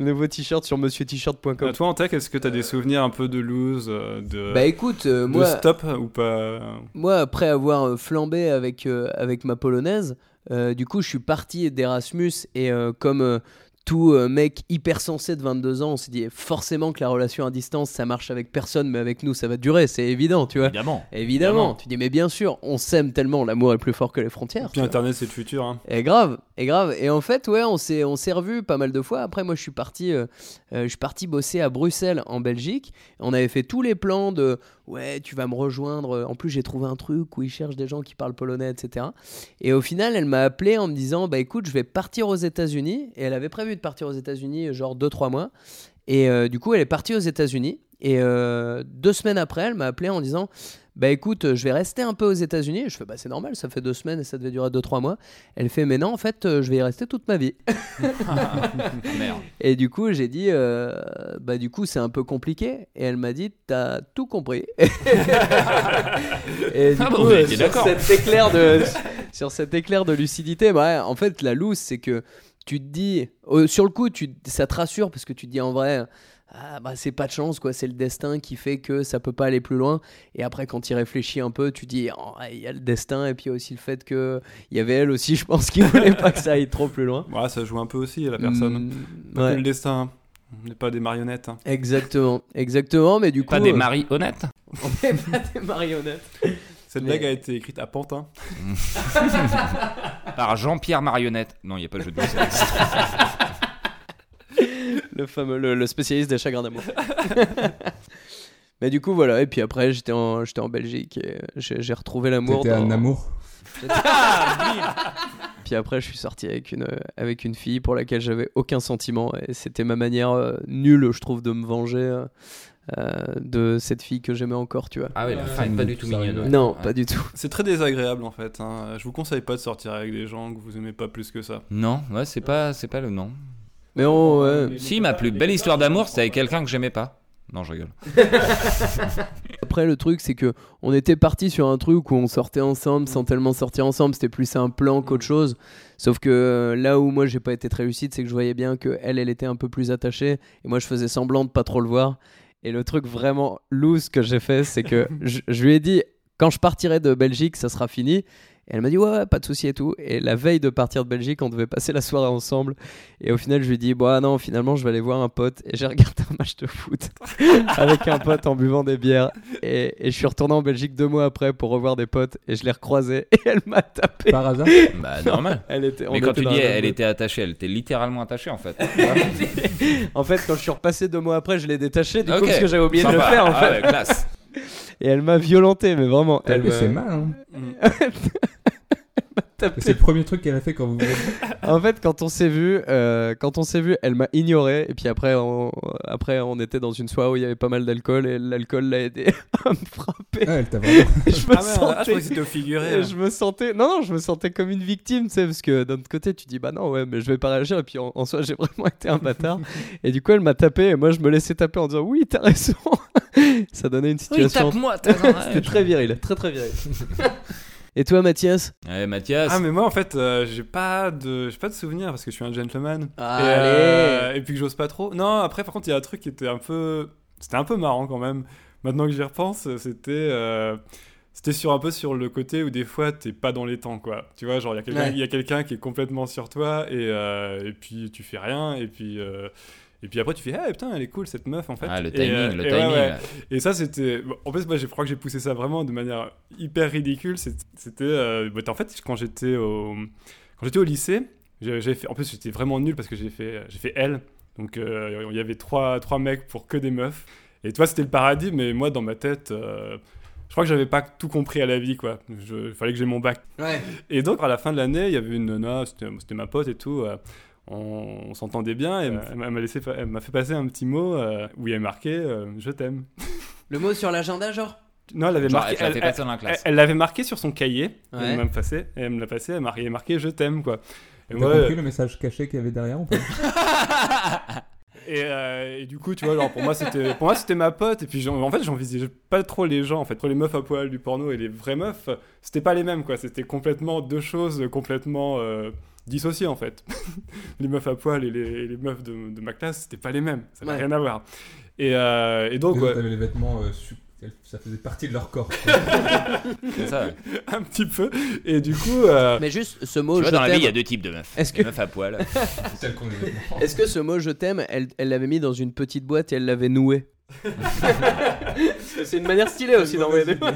Le nouveau t-shirt sur monsieurt-shirt.com. Euh, toi en tech, est-ce que tu as des souvenirs un peu de lose, euh, de, Bah écoute, euh, de moi, stop ou pas? Moi après avoir euh, flambé avec, euh, avec ma polonaise, euh, du coup je suis parti d'Erasmus et euh, comme euh, tout euh, mec hyper sensé de 22 ans, on s'est dit forcément que la relation à distance ça marche avec personne, mais avec nous ça va durer, c'est évident, tu vois. Évidemment. Évidemment, Évidemment. tu dis mais bien sûr, on s'aime tellement, l'amour est plus fort que les frontières. Puis. Internet c'est le futur. Hein. Et grave, et grave. Et en fait, ouais, on s'est, on s'est revus pas mal de fois. Après, moi, je suis parti, euh, euh, je suis parti bosser à Bruxelles, en Belgique. On avait fait tous les plans de, ouais, tu vas me rejoindre. En plus, j'ai trouvé un truc où ils cherchent des gens qui parlent polonais, etc. Et au final, elle m'a appelé en me disant, bah écoute, je vais partir aux États-Unis. Et elle avait prévu de partir aux États-Unis, genre 2-3 mois. Et euh, du coup, elle est partie aux États-Unis. Et euh, deux semaines après, elle m'a appelé en disant Bah écoute, je vais rester un peu aux États-Unis. Je fais Bah c'est normal, ça fait deux semaines et ça devait durer 2-3 mois. Elle fait Mais non, en fait, euh, je vais y rester toute ma vie. (laughs) (laughs) Merde. Et du coup, j'ai dit euh, Bah du coup, c'est un peu compliqué. Et elle m'a dit T'as tout compris. (laughs) et du Ah coup, euh, sur cet éclair de, sur cet éclair de lucidité, bah, en fait, la loose, c'est que tu te dis, euh, sur le coup, tu, ça te rassure parce que tu te dis en vrai, ah, bah, c'est pas de chance, quoi. C'est le destin qui fait que ça peut pas aller plus loin. Et après, quand tu y réfléchis un peu, tu dis, oh, il y a le destin et puis il y a aussi le fait que il y avait elle aussi, (laughs) je pense, qui voulait pas que ça aille trop plus loin. Ouais, ça joue un peu aussi à la personne. Mm, Pas que ouais. le destin. hein. On n'est pas des marionnettes. hein. Exactement, exactement. Mais du coup, Pas des euh, maris honnêtes (laughs) on n'est pas des marionnettes. Cette Mais- blague a été écrite à Pantin. (laughs) par Jean-Pierre Marionnette. Non, il n'y a pas de jeu de mots. Le fameux le, le spécialiste des chagrins d'amour. (laughs) Mais du coup voilà et puis après j'étais en j'étais en Belgique et j'ai j'ai retrouvé l'amour C'était dans un amour. puis après je suis sorti avec une, avec une fille pour laquelle j'avais aucun sentiment et c'était ma manière euh, nulle, je trouve, de me venger euh, euh, de cette fille que j'aimais encore, tu vois. Ah ouais, la fin est pas du tout mignonne. ouais. Non, Ouais. pas du tout. C'est très désagréable en fait. hein. Je vous conseille pas de sortir avec des gens que vous aimez pas plus que ça. Non, ouais, c'est pas, c'est pas le nom. Mais on, ouais. Si, ma plus belle histoire d'amour, c'était avec quelqu'un que j'aimais pas. Non, je rigole. (laughs) Après, le truc, c'est que on était parti sur un truc où on sortait ensemble sans tellement sortir ensemble. C'était plus un plan qu'autre chose. Sauf que euh, là où moi j'ai pas été très lucide, c'est que je voyais bien que elle, elle était un peu plus attachée et moi je faisais semblant de pas trop le voir. Et le truc vraiment loose que j'ai fait, c'est que (laughs) je, je lui ai dit quand je partirai de Belgique, ça sera fini. Et elle m'a dit ouais, ouais, pas de souci et tout. Et la veille de partir de Belgique, on devait passer la soirée ensemble. Et au final, je lui ai dit bah non, finalement, je vais aller voir un pote. Et j'ai (laughs) regardé un match de foot (laughs) avec un pote en buvant des bières. Et, et je suis retourné en Belgique deux mois après pour revoir des potes. Et je l'ai recroisé (laughs) et elle m'a tapé. Par hasard Bah, normal. Elle était. Mais quand était tu dis elle était attachée, elle était littéralement attachée en fait. En fait, quand je suis repassé deux mois après, je l'ai détaché du coup Ok. parce que j'avais oublié de le faire en Ah fait. ouais, classe. Et elle m'a violenté, mais vraiment. Elle Mais m'a c'est mal, hein. (laughs) Tapé. C'est le premier truc qu'elle a fait quand vous. En fait, quand on s'est vu, euh, quand on s'est vu, elle m'a ignoré. Et puis après, on, après, on était dans une soirée où il y avait pas mal d'alcool et l'alcool l'a aidé (laughs) à me frapper. Ah, elle t'a vraiment. (laughs) je me Ah, ah, je sentais. figuré. et je me sentais, non, non, je me sentais comme une victime, tu sais, parce que d'un autre côté, tu dis, bah non, ouais, mais je vais pas réagir. Et puis en, en soi, j'ai vraiment été un bâtard. et du coup, elle m'a tapé, et moi, je me laissais taper en disant, oui, t'as raison. (laughs) Ça donnait une situation. moi (laughs) C'était très viril, très très viril. (laughs) et toi, Mathias Ouais, Mathias. Ah mais moi en fait euh, j'ai pas de j'ai pas de souvenirs parce que je suis un gentleman et, Allez. euh, et puis que j'ose pas trop. Non après par contre il y a un truc qui était un peu c'était un peu marrant quand même. Maintenant que j'y repense c'était euh, c'était sur un peu sur le côté où des fois t'es pas dans les temps quoi. Tu vois genre il y a quelqu'un Ouais. qui est complètement sur toi et, euh, et puis tu fais rien et puis euh, et puis après tu fais ah putain elle est cool cette meuf en fait. Ah, le Et, timing, euh, le et ouais, timing. ouais. Et ça, c'était. En plus, moi, je crois que j'ai poussé ça vraiment de manière hyper ridicule. C'était. euh, bah, en fait, quand j'étais au, quand j'étais au lycée, j'avais j'avais fait. En plus, j'étais vraiment nul parce que j'ai fait, j'ai fait L. Donc, euh, il y avait trois, trois mecs pour que des meufs. Et toi, c'était le paradis, mais moi, dans ma tête. euh, je crois que j'avais pas tout compris à la vie, quoi. Il fallait que j'ai mon bac. Ouais. Et donc, à la fin de l'année, il y avait une nana, c'était c'était ma pote et tout. euh, on on s'entendait bien et elle m'a- laissé, elle m'a fait passer un petit mot euh, où il y avait marqué euh, Je t'aime. Le mot sur l'agenda, genre? Non, elle avait Genre, marqué. elle l'avait marqué sur son cahier. Ouais. Elle m'a passé. Et elle me l'a passé. Elle m'a il y avait marqué Je t'aime, quoi. T'as moi, compris le message caché qu'il y avait derrière ou pas? (laughs) et, euh, et du coup, tu vois, genre pour moi c'était, pour moi c'était ma pote. Et puis j'en- en fait, j'envisageais pas trop les gens. En fait, Entre les meufs à poil du porno et les vraies meufs, c'était pas les mêmes, quoi. C'était complètement deux choses complètement euh, dissociées, en fait. (laughs) les meufs à poil et les, et les meufs de, de ma classe, c'était pas les mêmes. Ça n'a Ouais. rien à voir. Et, euh, et donc, ouais, avaient les vêtements, euh, su- ça faisait partie de leur corps. (laughs) ça. ouais. un petit peu. Et du coup. euh, Mais juste ce mot Tu vois, je dans la vie, il y a deux types de meufs. Est-ce Les que- meufs à poil. C'est celle qu'on les vêtements. Est-ce que ce mot je t'aime, elle elle l'avait mis dans une petite boîte et elle l'avait noué (laughs) C'est une manière stylée aussi d'envoyer des (laughs)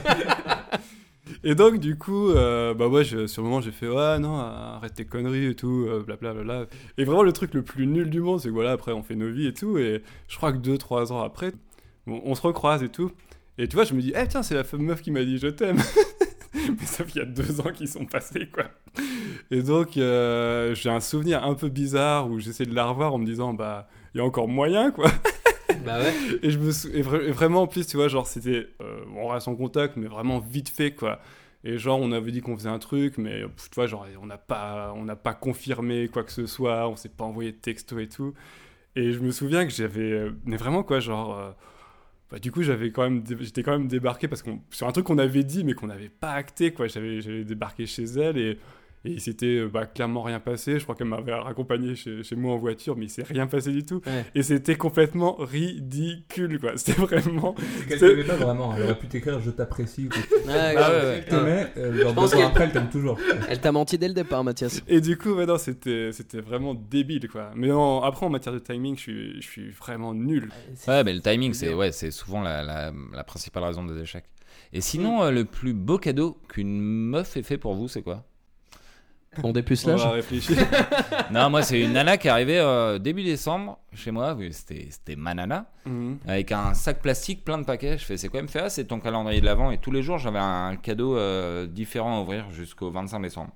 Et donc, du coup, euh, bah je- sur le moment, j'ai fait ouais, non, arrête tes conneries et tout, euh, blablabla. Et vraiment, le truc le plus nul du monde, c'est que voilà, après, on fait nos vies et tout. Et je crois que 2-3 ans après, on, on se recroise et tout. Et tu vois, je me dis, eh tiens, c'est la femme meuf qui m'a dit je t'aime. (laughs) Mais sauf qu'il y a deux ans qui sont passés, quoi. Et donc, euh, j'ai un souvenir un peu bizarre où j'essaie de la revoir en me disant, bah, il y a encore moyen, quoi. (laughs) Bah ouais. Et je me sou- et vra- et vraiment en plus tu vois genre c'était euh, on reste en contact mais vraiment vite fait quoi. Et genre on avait dit qu'on faisait un truc mais pff, tu vois genre on n'a pas on pas confirmé quoi que ce soit, on s'est pas envoyé de texto et tout. Et je me souviens que j'avais euh, mais vraiment quoi genre euh, bah, du coup j'avais quand même j'étais quand même débarqué parce qu'on sur un truc qu'on avait dit mais qu'on n'avait pas acté quoi. J'avais j'avais débarqué chez elle et et il s'était euh, bah, clairement rien passé. Je crois qu'elle m'avait raccompagné chez, chez moi en voiture, mais il s'est rien passé du tout. Ouais. Et c'était complètement ridicule, quoi. (laughs) C'était vraiment. Elle t'aimait pas vraiment. Elle aurait pu t'écrire je t'apprécie. ou Ah ouais, ouais. Elle t'aimait, euh, qu'elle- après, elle t'aime toujours. Elle t'a menti dès le départ, Mathias. Et du coup, non, c'était, c'était vraiment débile, quoi. Mais en- après, en matière de timing, je suis, je suis vraiment nul. Ouais, mais le timing, c'est ouais, c'est souvent la, la, la principale raison des échecs. Et sinon, euh, le plus beau cadeau qu'une meuf ait fait pour vous, c'est quoi? On dépucelage. va réfléchir. (laughs) Non, moi, c'est une nana qui est arrivée euh, début décembre chez moi. oui, C'était c'était ma nana. Mhm. Avec un sac plastique plein de paquets. Je fais, c'est quoi Elle me fait, ah, c'est ton calendrier de l'avant. Et tous les jours, j'avais un cadeau euh, différent à ouvrir jusqu'au 25 décembre.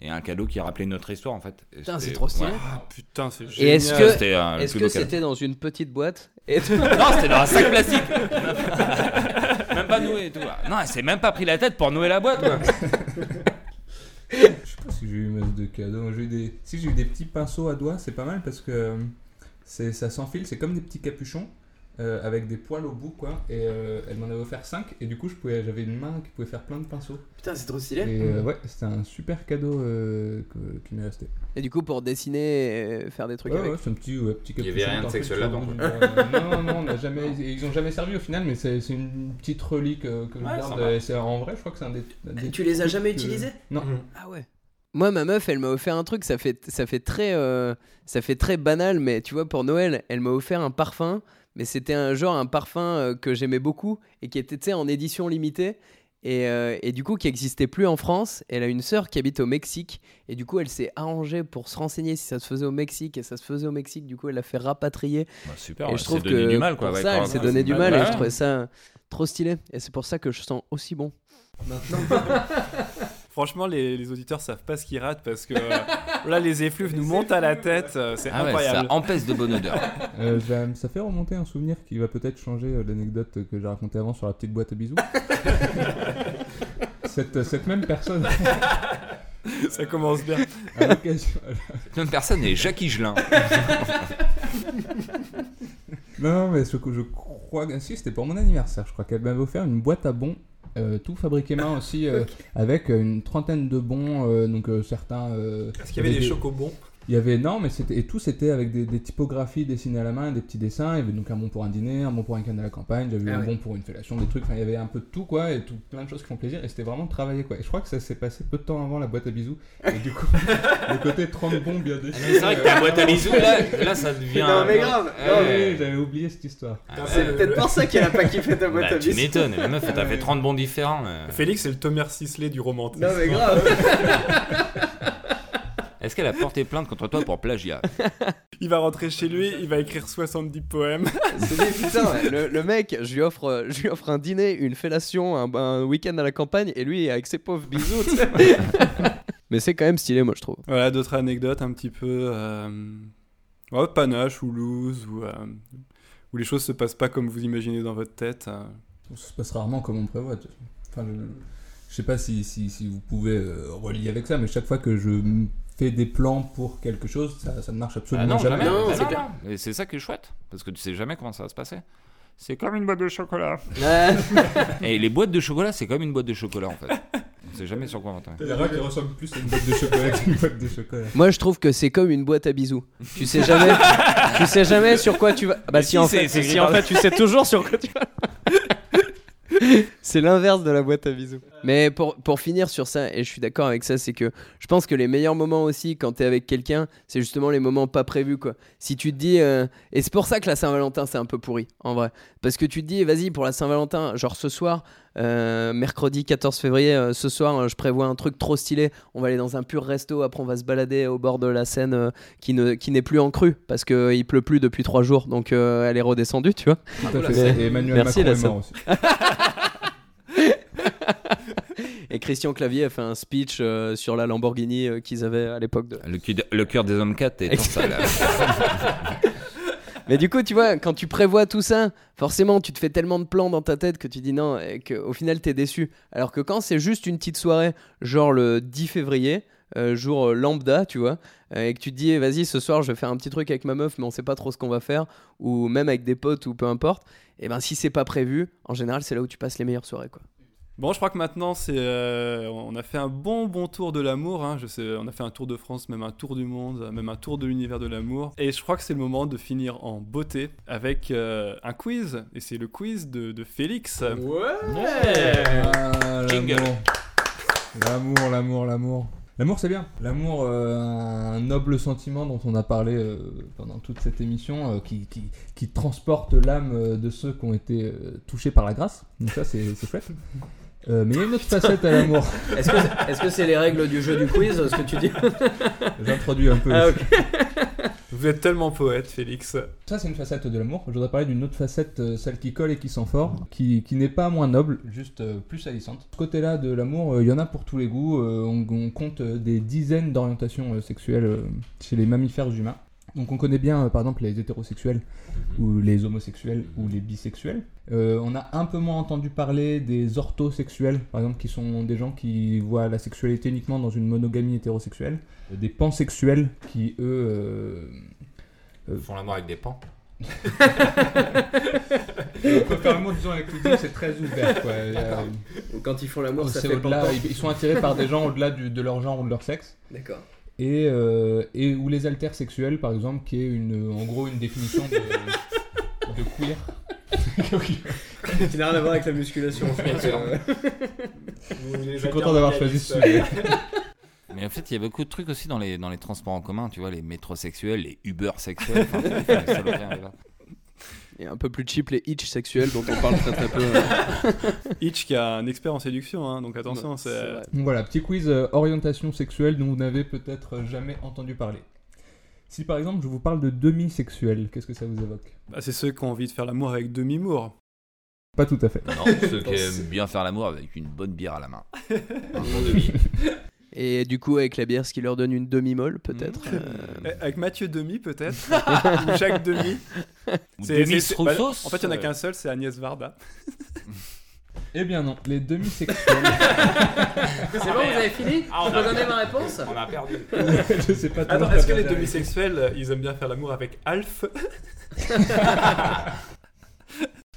et un cadeau qui rappelait notre histoire en fait. Et Putain, c'est c'était- trop stylé. ouais. Ah putain, c'est Et génial. est-ce que- c'était un- le Est-ce plus que beau cadeau. c'était dans une petite boîte (laughs) et Non, c'était dans un sac plastique. (laughs) même pas noué et tout. Non, elle s'est même pas pris la tête pour nouer la boîte. Quoi. Pas si j'ai eu masse de cadeaux. J'ai eu des... Si j'ai eu des petits pinceaux à doigts, c'est pas mal parce que euh, c'est ça s'enfile, c'est comme des petits capuchons euh, avec des poils au bout quoi. Et euh, elle m'en avait offert 5 et du coup je pouvais, j'avais une main qui pouvait faire plein de pinceaux. Putain, c'est trop Et stylé. euh, ouais, c'était un super cadeau euh, que- qui m'est resté. Et du coup, pour dessiner et faire des trucs Ouais, avec. ouais, c'est un petit, ouais, petit Il y avait rien de sexuel euh, non, non, on a jamais, ils ont jamais servi au final, mais c'est c'est une petite relique que je Ouais, garde. et c'est en vrai, je crois que c'est un des. des Tu les as jamais que- utilisés? Non. Ah ouais. Moi, ma meuf, elle m'a offert un truc, ça fait, ça fait très, euh, ça fait très banal, mais tu vois, pour Noël, elle m'a offert un parfum, mais c'était un genre un parfum euh, que j'aimais beaucoup et qui était, tu sais, en édition limitée. Et, euh, et du coup, qui existait plus en France. Elle a une sœur qui habite au Mexique. Et du coup, elle s'est arrangée pour se renseigner si ça se faisait au Mexique. Et ça se faisait au Mexique. Du coup, elle l'a fait rapatrier. Bah, super. et ouais, je trouve que du mal quoi. pour ouais, ça, elle s'est donné du mal, mal. Et je trouvais ça trop stylé. Et c'est pour ça que je sens aussi bon. (laughs) Franchement, les, les auditeurs savent pas ce qu'ils ratent parce que (laughs) euh, là, les effluves nous montent à la tête. euh, C'est Ah ouais, incroyable. ça empêche de bonne odeur. (laughs) Euh, ça, ça fait remonter un souvenir qui va peut-être changer l'anecdote que j'ai racontée avant sur la petite boîte à bisous. (laughs) cette, cette même personne, Ça commence bien. Cette même personne est Jackie Gelin. Non, non, mais ce que je crois. que- Si, c'était pour mon anniversaire, je crois qu'elle m'avait offert une boîte à bons. euh, tout fabriqué main aussi, euh, avec une trentaine de bons, euh, donc euh, certains. euh, Est-ce qu'il y avait des chocobons? Il y avait non, mais c'était et tout c'était avec des, des typographies dessinées à la main, des petits dessins. Il y avait donc un bon pour un dîner, un bon pour un canne à la campagne. J'avais Ah un ouais. bon pour une fellation, des trucs. Enfin, il y avait un peu de tout quoi, et tout plein de choses qui font plaisir. Et c'était vraiment travaillé quoi. Et je crois que ça s'est passé peu de temps avant la boîte à bisous. Et du coup, (laughs) le côté 30 bons bien dessiné. C'est vrai que ta boîte à bisous là, là ça devient. Non, mais grave. Ah ouais. oui, j'avais oublié cette histoire. Ah, C'est peut-être pour ça qu'elle a pas kiffé ta boîte Bah, à tu bisous. m'étonnes, la meuf, t'as fait 30 bons différents. euh. Félix, c'est le Thomas Sisley du romantisme. Non, mais grave. (laughs) Est-ce qu'elle a porté plainte contre toi pour plagiat (laughs) Il va rentrer chez lui, il va écrire 70 poèmes. (laughs) Putain, le, le mec, je lui, offre, euh, je lui offre un dîner, une fellation, un, un week-end à la campagne, et lui, avec ses pauvres bisous. (laughs) Mais c'est quand même stylé, moi, je trouve. Voilà, d'autres anecdotes un petit peu. Euh... ouais, panache ou loose, ou, euh, où les choses se passent pas comme vous imaginez dans votre tête. euh. Ça se passe rarement comme on prévoit. Enfin, je, je sais pas si, si, si vous pouvez euh, relier avec ça, mais chaque fois que je fais des plans pour quelque chose, ça, ça ne marche absolument Ah non, jamais. Non, Bah c'est non, clair. non. Et c'est ça qui est chouette, parce que tu sais jamais comment ça va se passer. C'est comme une boîte de chocolat. (laughs) Et les boîtes de chocolat, c'est comme une boîte de chocolat en fait. On sait jamais sur quoi on va tomber. Il y en a qui ressemblent plus à une boîte de chocolat qu'une boîte de chocolat. Moi, je trouve que c'est comme une boîte à bisous. Tu sais jamais, tu sais jamais sur quoi tu vas. Bah, si, si, en c'est- fait, c'est si écrit en par- fait, tu sais toujours sur quoi tu vas. C'est l'inverse de la boîte à bisous. Mais pour, pour finir sur ça, et je suis d'accord avec ça, c'est que je pense que les meilleurs moments aussi quand t'es avec quelqu'un, c'est justement les moments pas prévus quoi. Si tu te dis, euh, et c'est pour ça que la Saint-Valentin c'est un peu pourri en vrai, parce que tu te dis, vas-y pour la Saint-Valentin, genre ce soir, euh, mercredi 14 février, euh, ce soir, euh, je prévois un truc trop stylé. On va aller dans un pur resto, après on va se balader au bord de la Seine euh, qui ne qui n'est plus en crue parce que euh, il pleut plus depuis trois jours, donc euh, elle est redescendue, tu vois. Et Emmanuel Merci, Macron la est mort aussi. (laughs) Et Christian Clavier a fait un speech euh, sur la Lamborghini euh, qu'ils avaient à l'époque de. Le, le cœur des hommes 4 est en ça là. (laughs) (laughs) Mais du coup, tu vois, quand tu prévois tout ça, forcément, tu te fais tellement de plans dans ta tête que tu dis non et qu'au final, t'es déçu. Alors que quand c'est juste une petite soirée, genre le 10 février, euh, jour euh, lambda, tu vois, euh, et que tu te dis, eh, vas-y, ce soir, je vais faire un petit truc avec ma meuf, mais on sait pas trop ce qu'on va faire, ou même avec des potes, ou peu importe, et ben si c'est pas prévu, en général, c'est là où tu passes les meilleures soirées, quoi. Bon, je crois que maintenant, c'est, euh, on a fait un bon, bon tour de l'amour. hein. Je sais, on a fait un tour de France, même un tour du monde, même un tour de l'univers de l'amour. Et je crois que c'est le moment de finir en beauté avec euh, un quiz. Et c'est le quiz de, de Félix. Ah, Jingle. l'amour. L'amour, l'amour, l'amour. C'est bien. L'amour, euh, un noble sentiment dont on a parlé euh, pendant toute cette émission, euh, qui, qui, qui transporte l'âme de ceux qui ont été euh, touchés par la grâce. Donc ça, c'est c'est chouette. Euh, mais il y a une autre facette à l'amour. (laughs) Est-ce que c'est les règles du jeu du quiz, ce que tu dis (laughs) J'introduis un peu. Ah. Vous êtes tellement poète, Félix. Ça, c'est une facette de l'amour. Je voudrais parler d'une autre facette, euh, celle qui colle et qui sent fort, qui, qui n'est pas moins noble, juste euh, plus salissante. Ce côté-là de l'amour, il y en a pour tous les goûts. On, on compte des dizaines d'orientations sexuelles chez les mammifères humains. Donc on connaît bien, euh, par exemple, les hétérosexuels, ou les homosexuels, ou les bisexuels. Euh, on a un peu moins entendu parler des orthosexuels, par exemple, qui sont des gens qui voient la sexualité uniquement dans une monogamie hétérosexuelle. Euh, Des pansexuels, qui, eux... euh, Ils font l'amour avec des pans. (laughs) On peut faire le mot, disons, avec l'idée, c'est très ouvert. Quoi. Il y a- Donc, Quand ils font l'amour, ça c'est fait au-delà, ils, ils sont attirés par des gens au-delà du- de leur genre ou de leur sexe. D'accord. Et, euh, et ou les intersexuels, par exemple, qui est une, en gros une définition de, de queer. (laughs) Qui n'a rien à voir avec la musculation. je pense, euh. Je suis content d'avoir choisi ce sujet. (laughs) Mais en fait, il y a beaucoup de trucs aussi dans les, dans les transports en commun, tu vois, les métrosexuels, les Uber sexuels. enfin, Et un peu plus cheap, les hitch sexuels dont on parle très très peu. (laughs) Hitch qui a un expert en séduction, hein, donc attention, C'est c'est. vrai. Donc voilà, petit quiz euh, orientation sexuelle dont vous n'avez peut-être jamais entendu parler. Si par exemple je vous parle de demi-sexuel, qu'est-ce que ça vous évoque? Bah, c'est ceux qui ont envie de faire l'amour avec demi-mour. Pas tout à fait. Non, (laughs) ceux qui aiment bien faire l'amour avec une bonne bière à la main. (laughs) Un bon demi. Et du coup, avec la bière, ce qui leur donne une demi-molle, peut-être. euh, Eh, Avec Mathieu Demi, peut-être (laughs) Ou Jacques Demi C'est- bah, En fait, il n'y en a euh, qu'un seul, c'est Agnès Varda. Eh bien non, les demi-sexuels. (laughs) C'est bon, vous avez fini Ah, a- donner ma réponse On a perdu. (laughs) je sais pas Attends, est-ce que les demi-sexuels, euh, ils aiment bien faire l'amour avec Alf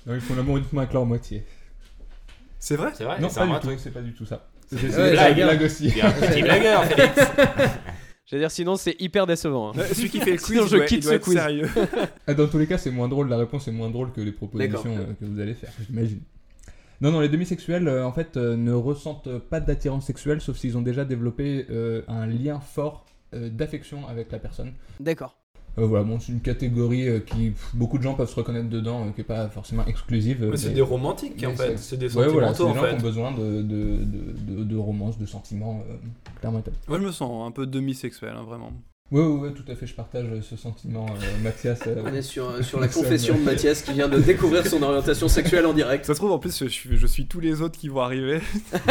Non, ils font l'amour uniquement avec leur moitié. C'est vrai? C'est vrai non, c'est pas du vrai tout, c'est pas du tout ça. C'est c'est la blague. blague aussi. T'es un petit blagueur, (laughs) Félix. J'allais dire, sinon, c'est hyper décevant. hein. Celui qui fait le (laughs) quiz, Sinon, je doit, il quitte doit ce être quiz. sérieux. (laughs) Ah, Dans tous les cas, c'est moins drôle, la réponse est moins drôle que les propositions euh, que vous allez faire, j'imagine. Non, non, les demi-sexuels, euh, en fait, euh, ne ressentent pas d'attirance sexuelle, sauf s'ils ont déjà développé euh, un lien fort euh, d'affection avec la personne. D'accord. Euh, voilà, bon, c'est une catégorie euh, qui pff, beaucoup de gens peuvent se reconnaître dedans, euh, qui est pas forcément exclusive. euh, Mais c'est des romantiques, en fait. C'est des Ouais, voilà, c'est sentimentaux, des en gens qui ont besoin de, de, de, de, de romance, de sentiments, euh, clairement. Moi, je me sens un peu demi-sexuel, hein, vraiment. Ouais, ouais, ouais, tout à fait, je partage ce sentiment, euh, Mathias. euh, On est sur, euh, sur la confession de Mathias qui vient de découvrir son orientation sexuelle en direct. Ça se trouve, en plus, je suis, je suis tous les autres qui vont arriver. (laughs)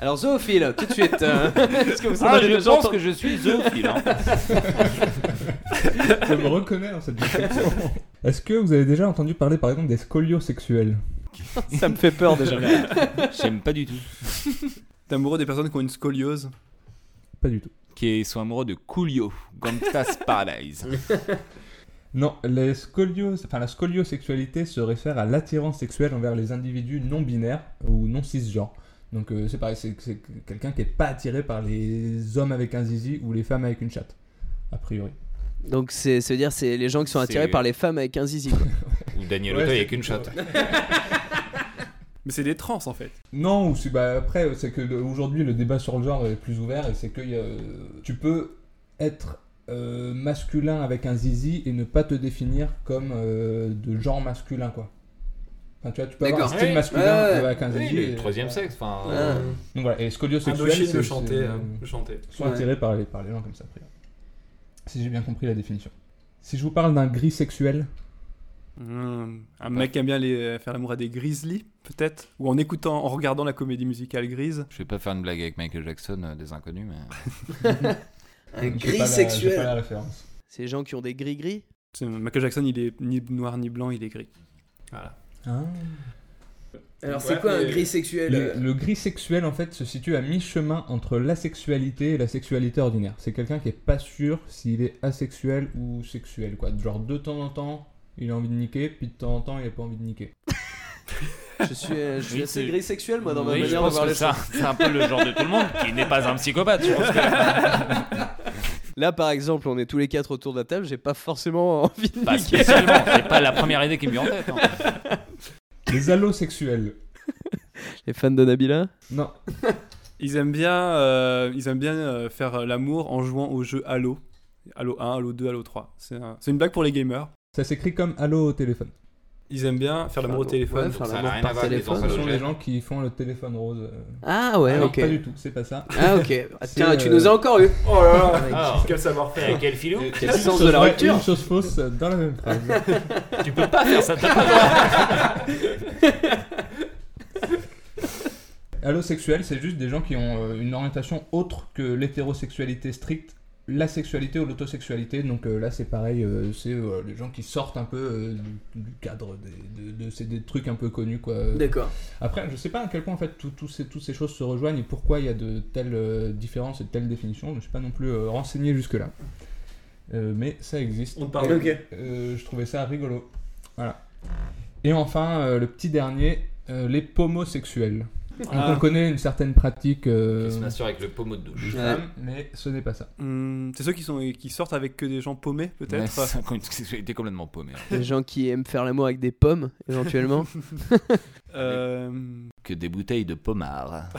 Alors, zoophile, tout de suite. (laughs) euh, Est-ce que vous Ah, avez je déjà pense entendu que je suis zoophile. Hein. (laughs) je me reconnais dans cette description. Est-ce que vous avez déjà entendu parler par exemple des scoliosexuels? Ça me fait peur déjà. (laughs) J'aime pas du tout. T'es amoureux des personnes qui ont une scoliose? Pas du tout. Qui sont amoureux de Coolio, Gangsta's Paradise. Non, les scolios, enfin, la scoliosexualité se réfère à l'attirance sexuelle envers les individus non binaires ou non cisgenres. Donc euh, c'est pareil, c'est c'est quelqu'un qui est pas attiré par les hommes avec un zizi ou les femmes avec une chatte, a priori. Donc, c'est se dire, c'est les gens qui sont attirés C'est- par les femmes avec un zizi. quoi. (laughs) Ou Daniel Ouais, avec une chatte. (laughs) Mais c'est des trans, en fait. Non, ou c'est bah, après, c'est que le- aujourd'hui le débat sur le genre est plus ouvert et c'est que y a, euh, tu peux être euh, masculin avec un zizi et ne pas te définir comme euh, de genre masculin quoi. Enfin, tu vois, tu peux avoir un style Ouais, masculin ouais, avec un Oui, zizi. le et- troisième sexe. Enfin, Ouais. euh, Donc voilà, et scoliosexuel, c'est le chanter. euh, hein, le chanter. sont Ouais. attirés par les, par les gens comme ça, a priori. Si j'ai bien compris la définition. Si je vous parle d'un gris sexuel, Hmm, Un mec qui aime bien les, faire l'amour à des grizzlies, peut-être? Ou en écoutant, en regardant la comédie musicale Grise Je vais pas faire une blague avec Michael Jackson euh, des inconnus, mais. (laughs) Un j'ai pas la- gris sexuel. la référence. C'est les gens qui ont des gris-gris? Michael Jackson, il est ni noir ni blanc, il est gris. Voilà. Ah. Alors, c'est quoi un gris sexuel Le, euh, le gris sexuel, en fait, se situe à mi-chemin entre l'asexualité et la sexualité ordinaire. C'est quelqu'un qui est pas sûr s'il est asexuel ou sexuel, quoi. Genre, de temps en temps, il a envie de niquer, puis de temps en temps, il a pas envie de niquer. (laughs) Je suis, euh, je suis Oui, assez c'est- gris sexuel, moi, dans ma Oui, je manière de voir que les choses. (laughs) c'est un peu le genre de tout le monde qui n'est pas un psychopathe. Je pense que (laughs) Là, par exemple, on est tous les quatre autour de la table, j'ai pas forcément envie de pas niquer. spécialement. C'est pas la première idée qui me vient en tête. hein. Les allosexuels. (laughs) Les fans de Nabila Non, (laughs) Ils aiment bien, euh, ils aiment bien euh, faire l'amour en jouant au jeu Halo. Halo 1, Halo 2, Halo 3. C'est un- c'est une blague pour les gamers. ça s'écrit comme allô au téléphone. Ils aiment bien faire l'amour au téléphone. Ouais, faire Ça n'a l'amour rien par à voir avec. Ce sont les gens qui font le téléphone rose. euh. Ah ouais, Ah ok. Pas du tout, c'est pas ça. Ah ok. Ah, tiens, tu euh, nous as encore eu. Oh là là, Alors, quel savoir-faire. quel filou Quel Une sens chose de la rupture. Une chose fausse dans la même phrase. (laughs) Tu peux pas faire ça, t'as pas le droit. (laughs) Allosexuel, c'est juste des gens qui ont euh, une orientation autre que l'hétérosexualité stricte, la sexualité ou l'autosexualité. Donc euh, là, c'est pareil, euh, c'est euh, les gens qui sortent un peu euh, du, du cadre des, de, de- c'est des trucs un peu connus, quoi. D'accord. Après, je sais pas à quel point en fait tout- tout ces, toutes ces choses se rejoignent et pourquoi il y a de telles euh, différences et de telles définitions. Je ne suis pas non plus euh, renseigné jusque-là. Euh, mais ça existe. On parle. Et, Ok. euh, je trouvais ça rigolo. Voilà. Et enfin, euh, le petit dernier, euh, les pomosexuels. (laughs) Donc, Ah. on connaît une certaine pratique euh, Il se massure avec le pommeau de douche. Ouais. mais ce n'est pas ça. Hmm, c'est ceux qui, sont, qui sortent avec que des gens paumés, Ouais, peut-être c'est une sexualité (laughs) complètement paumée. hein. Des gens qui aiment faire l'amour avec des pommes, éventuellement. (laughs) Euh, Que des bouteilles de pommard.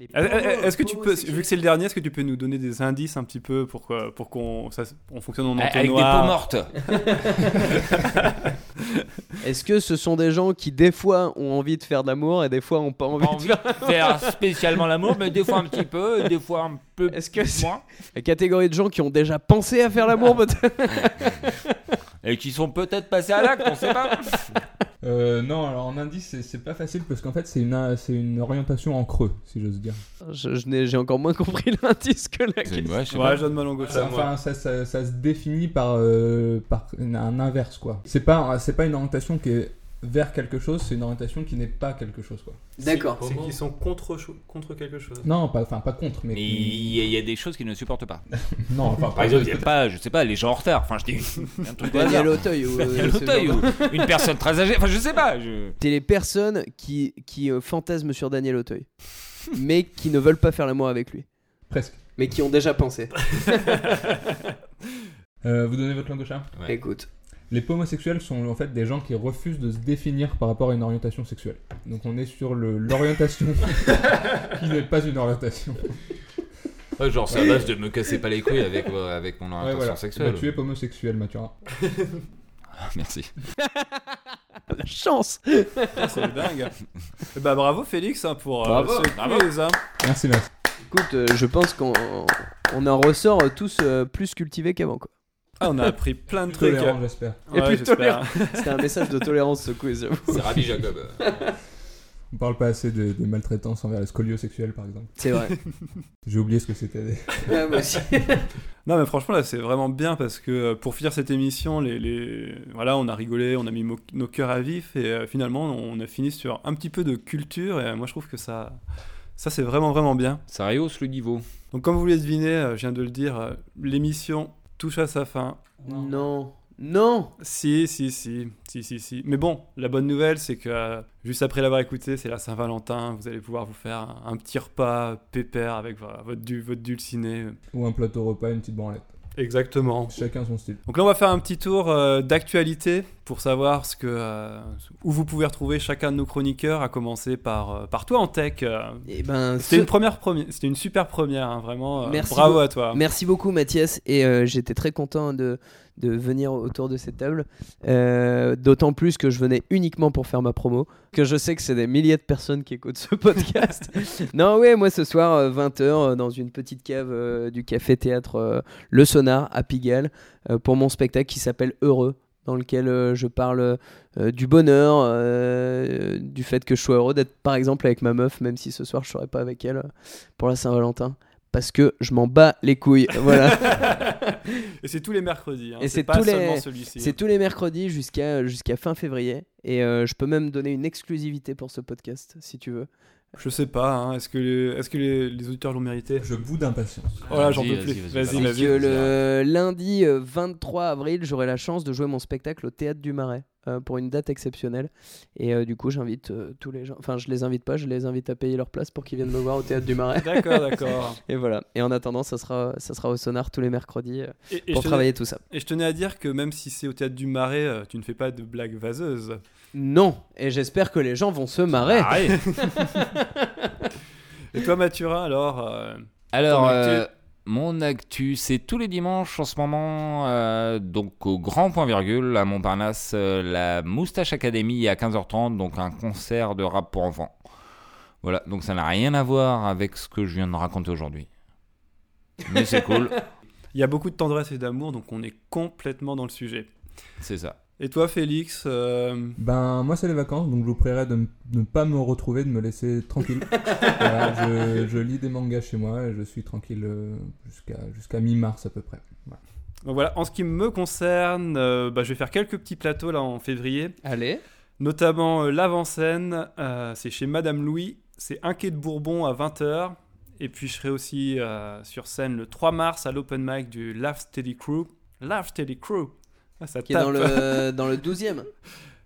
Est-ce que tu peux, vu que c'est le dernier, est-ce que tu peux nous donner des indices un petit peu pour, pour qu'on ça- on fonctionne en Avec des peaux entonnoir mortes. (laughs) Est-ce que ce sont des gens qui des fois ont envie de faire de l'amour et des fois ont pas envie de envie faire de faire spécialement l'amour, mais des fois un petit peu, des fois un peu Est-ce que c'est moins. la catégorie de gens qui ont déjà pensé à faire l'amour peut-être? (laughs) Et qui sont peut-être passés à l'acte, on sait pas. (laughs) Euh, non, alors en indice, c'est- pas facile parce qu'en fait, c'est une, orientation en creux, si j'ose dire. Je- je n'ai- J'ai encore moins compris (laughs) l'indice que la question. Ouais, je sais Ouais, pas. je donne ma langue au. Ça, enfin, ça, ça- ça se définit par, euh, par un inverse, quoi. C'est pas, c'est pas une orientation qui est vers quelque chose, c'est une orientation qui n'est pas quelque chose, quoi. D'accord. C'est qu'ils sont contre, contre quelque chose. Non, pas, enfin, pas contre, mais. Mais il y, a- il y a des choses qu'ils ne supportent pas. (laughs) Non, enfin, Par exemple, il n'y a pas, je sais pas, les gens en retard. Enfin, je dis (laughs) un truc au Daniel hasard. Auteuil ou euh, Daniel ce Auteuil genre de- ou une personne très âgée. Enfin, je sais pas. Je... C'est les personnes qui, qui euh, fantasment sur Daniel Auteuil, mais qui ne veulent pas faire l'amour avec lui, presque. mais qui ont déjà pensé. (laughs) Euh, vous donnez votre langue au chat? Ouais. Écoute. Les homosexuels sont en fait des gens qui refusent de se définir par rapport à une orientation sexuelle. Donc on est sur le- l'orientation (laughs) qui n'est pas une orientation. Ouais, genre, c'est à base de me casser pas les couilles avec, euh, avec mon Ouais, orientation voilà. sexuelle. Bah, tu es homosexuel, Mathurin. Ah, (laughs) Merci. (laughs) La chance Ah, c'est dingue. Eh bah bravo Félix hein, pour euh, Bravo, ce bravo. quiz, hein. Merci, merci. Écoute, euh, je pense qu'on on en ressort euh, tous euh, plus cultivés qu'avant. quoi. Ah, on a appris plein de trucs. Tolérant, j'espère. Ouais, Et plus j'espère. tolérant. (laughs) C'était un message de tolérance ce quiz. j'avoue. C'est Rabbi Jacob. (laughs) On parle pas assez de, de maltraitance envers les scoliosexuels, par exemple. C'est vrai. (laughs) J'ai oublié ce que c'était. Ouais, moi aussi. Non mais franchement là c'est vraiment bien parce que euh, pour finir cette émission, les, les- voilà on a rigolé, on a mis mo- nos cœurs à vif et euh, finalement on a fini sur un petit peu de culture et euh, moi je trouve que ça, ça c'est vraiment vraiment bien. Ça rehausse le niveau. Donc comme vous l'avez deviné, euh, je viens de le dire, euh, l'émission touche à sa fin. Non. Non Si, si, si, si, si, si. Mais bon, la bonne nouvelle, c'est que euh, juste après l'avoir écouté, c'est la Saint-Valentin. Vous allez pouvoir vous faire un, un petit repas pépère avec voilà, votre, du, votre dulciné. Ou un plateau repas, une petite branlette. Exactement. Chacun son style. Donc là, on va faire un petit tour euh, d'actualité pour savoir ce que, euh, où vous pouvez retrouver chacun de nos chroniqueurs, à commencer par, euh, par toi en tech. euh. Et ben, C'était ce- une première première, c'était une super première, hein, vraiment. euh, Merci bravo beaucoup. à toi. Merci beaucoup Mathias et euh, j'étais très content de, de venir autour de cette table. Euh, D'autant plus que je venais uniquement pour faire ma promo, que je sais que c'est des milliers de personnes qui écoutent ce podcast. (laughs) non ouais, moi ce soir 20h dans une petite cave euh, du café théâtre euh, Le Sonar à Pigalle euh, pour mon spectacle qui s'appelle Heureux dans lequel euh, je parle euh, du bonheur, euh, du fait que je sois heureux d'être par exemple avec ma meuf, même si ce soir je serai pas avec elle euh, pour la Saint-Valentin parce que je m'en bats les couilles. Voilà. (laughs) Et c'est tous les mercredis. hein, Et c'est pas tous les- celui-ci. C'est tous les mercredis jusqu'à jusqu'à fin février. Et euh, je peux même donner une exclusivité pour ce podcast, si tu veux. Je sais pas. hein, Est-ce que les, est-ce que les, les auditeurs l'ont mérité? Je bout d'impatience. Oh là, j'en peux plus. vas-y, vas-y, le lundi euh, 23 avril, j'aurai la chance de jouer mon spectacle au Théâtre du Marais euh, pour une date exceptionnelle. Et euh, du coup, j'invite euh, tous les gens. Enfin, je les invite pas, je les invite à payer leur place pour qu'ils viennent me voir au Théâtre du Marais. D'accord, d'accord. (laughs) Et voilà. Et en attendant, ça sera, ça sera au Sonar tous les mercredis euh, Et, et pour tenais- travailler tout ça. et je tenais à dire que même si c'est au théâtre du Marais, euh, tu ne fais pas de blagues vaseuses. Non. Et j'espère que les gens vont se marrer. Arrête. (laughs) Et toi, Mathurin, alors euh, Alors, euh, Mon actu, c'est tous les dimanches en ce moment, euh, donc au Grand Point Virgule à Montparnasse, euh, la Moustache Academy à 15h30, donc un concert de rap pour enfants. Voilà, donc ça n'a rien à voir avec ce que je viens de raconter aujourd'hui. Mais c'est cool, (laughs) Il y a beaucoup de tendresse et d'amour, donc on est complètement dans le sujet. c'est ça. Et toi, Félix euh, Ben, moi, c'est les vacances, donc je vous prierai de, ne pas me retrouver, de me laisser tranquille. (laughs) Voilà, je, je lis des mangas chez moi et je suis tranquille euh, jusqu'à jusqu'à mi-mars à peu près. Voilà. Donc voilà, en ce qui me concerne, euh, bah, je vais faire quelques petits plateaux là en février, Allez. notamment euh, l'avant-scène, euh, c'est chez Madame Louis, c'est un quai de Bourbon à 20h, et puis je serai aussi euh, sur scène le 3 mars à l'open mic du Laugh Steady Crew. Laugh Steady Crew ah, ça Qui est dans le, (laughs) dans le 12ème.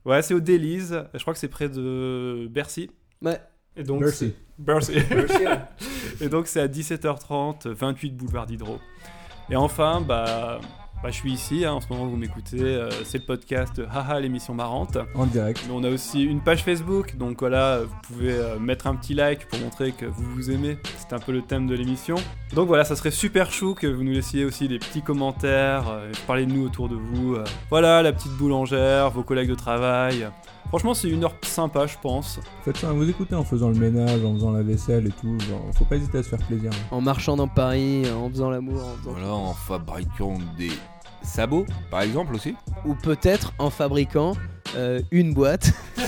Ouais, c'est au Délize, je crois que c'est près de Bercy. Ouais. Et donc, Merci. Bercy. (laughs) Et donc c'est à 17h30, 28 boulevard Diderot. Et enfin, bah, bah, je suis ici, hein, en ce moment vous m'écoutez, euh, c'est le podcast Haha l'émission marrante. En direct. Mais on a aussi une page Facebook, donc voilà, vous pouvez euh, mettre un petit like pour montrer que vous vous aimez. C'est un peu le thème de l'émission. Donc voilà, ça serait super chou que vous nous laissiez aussi des petits commentaires, euh, parlez de nous autour de vous. euh. voilà, la petite boulangère, vos collègues de travail. Franchement, c'est une heure sympa, je pense. Faites ça, vous écoutez en faisant le ménage, en faisant la vaisselle et tout. Genre, faut pas hésiter à se faire plaisir. En marchant dans Paris, en faisant l'amour. en faisant- Voilà, en fabriquant des sabots, par exemple aussi. Ou peut-être en fabriquant euh, une boîte (laughs)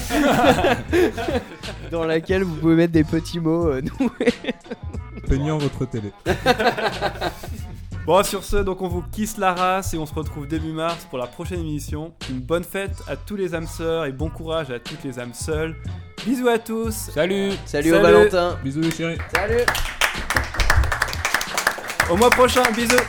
dans laquelle vous pouvez mettre des petits mots euh, noués. Peignant votre télé. (laughs) Bon, sur ce, donc on vous kiss la race et on se retrouve début mars pour la prochaine émission. Une bonne fête à tous les âmes sœurs et bon courage à toutes les âmes seules. Bisous à tous. Salut Salut, Salut. au Valentin. Bisous les chéris. Salut. Au mois prochain. Bisous.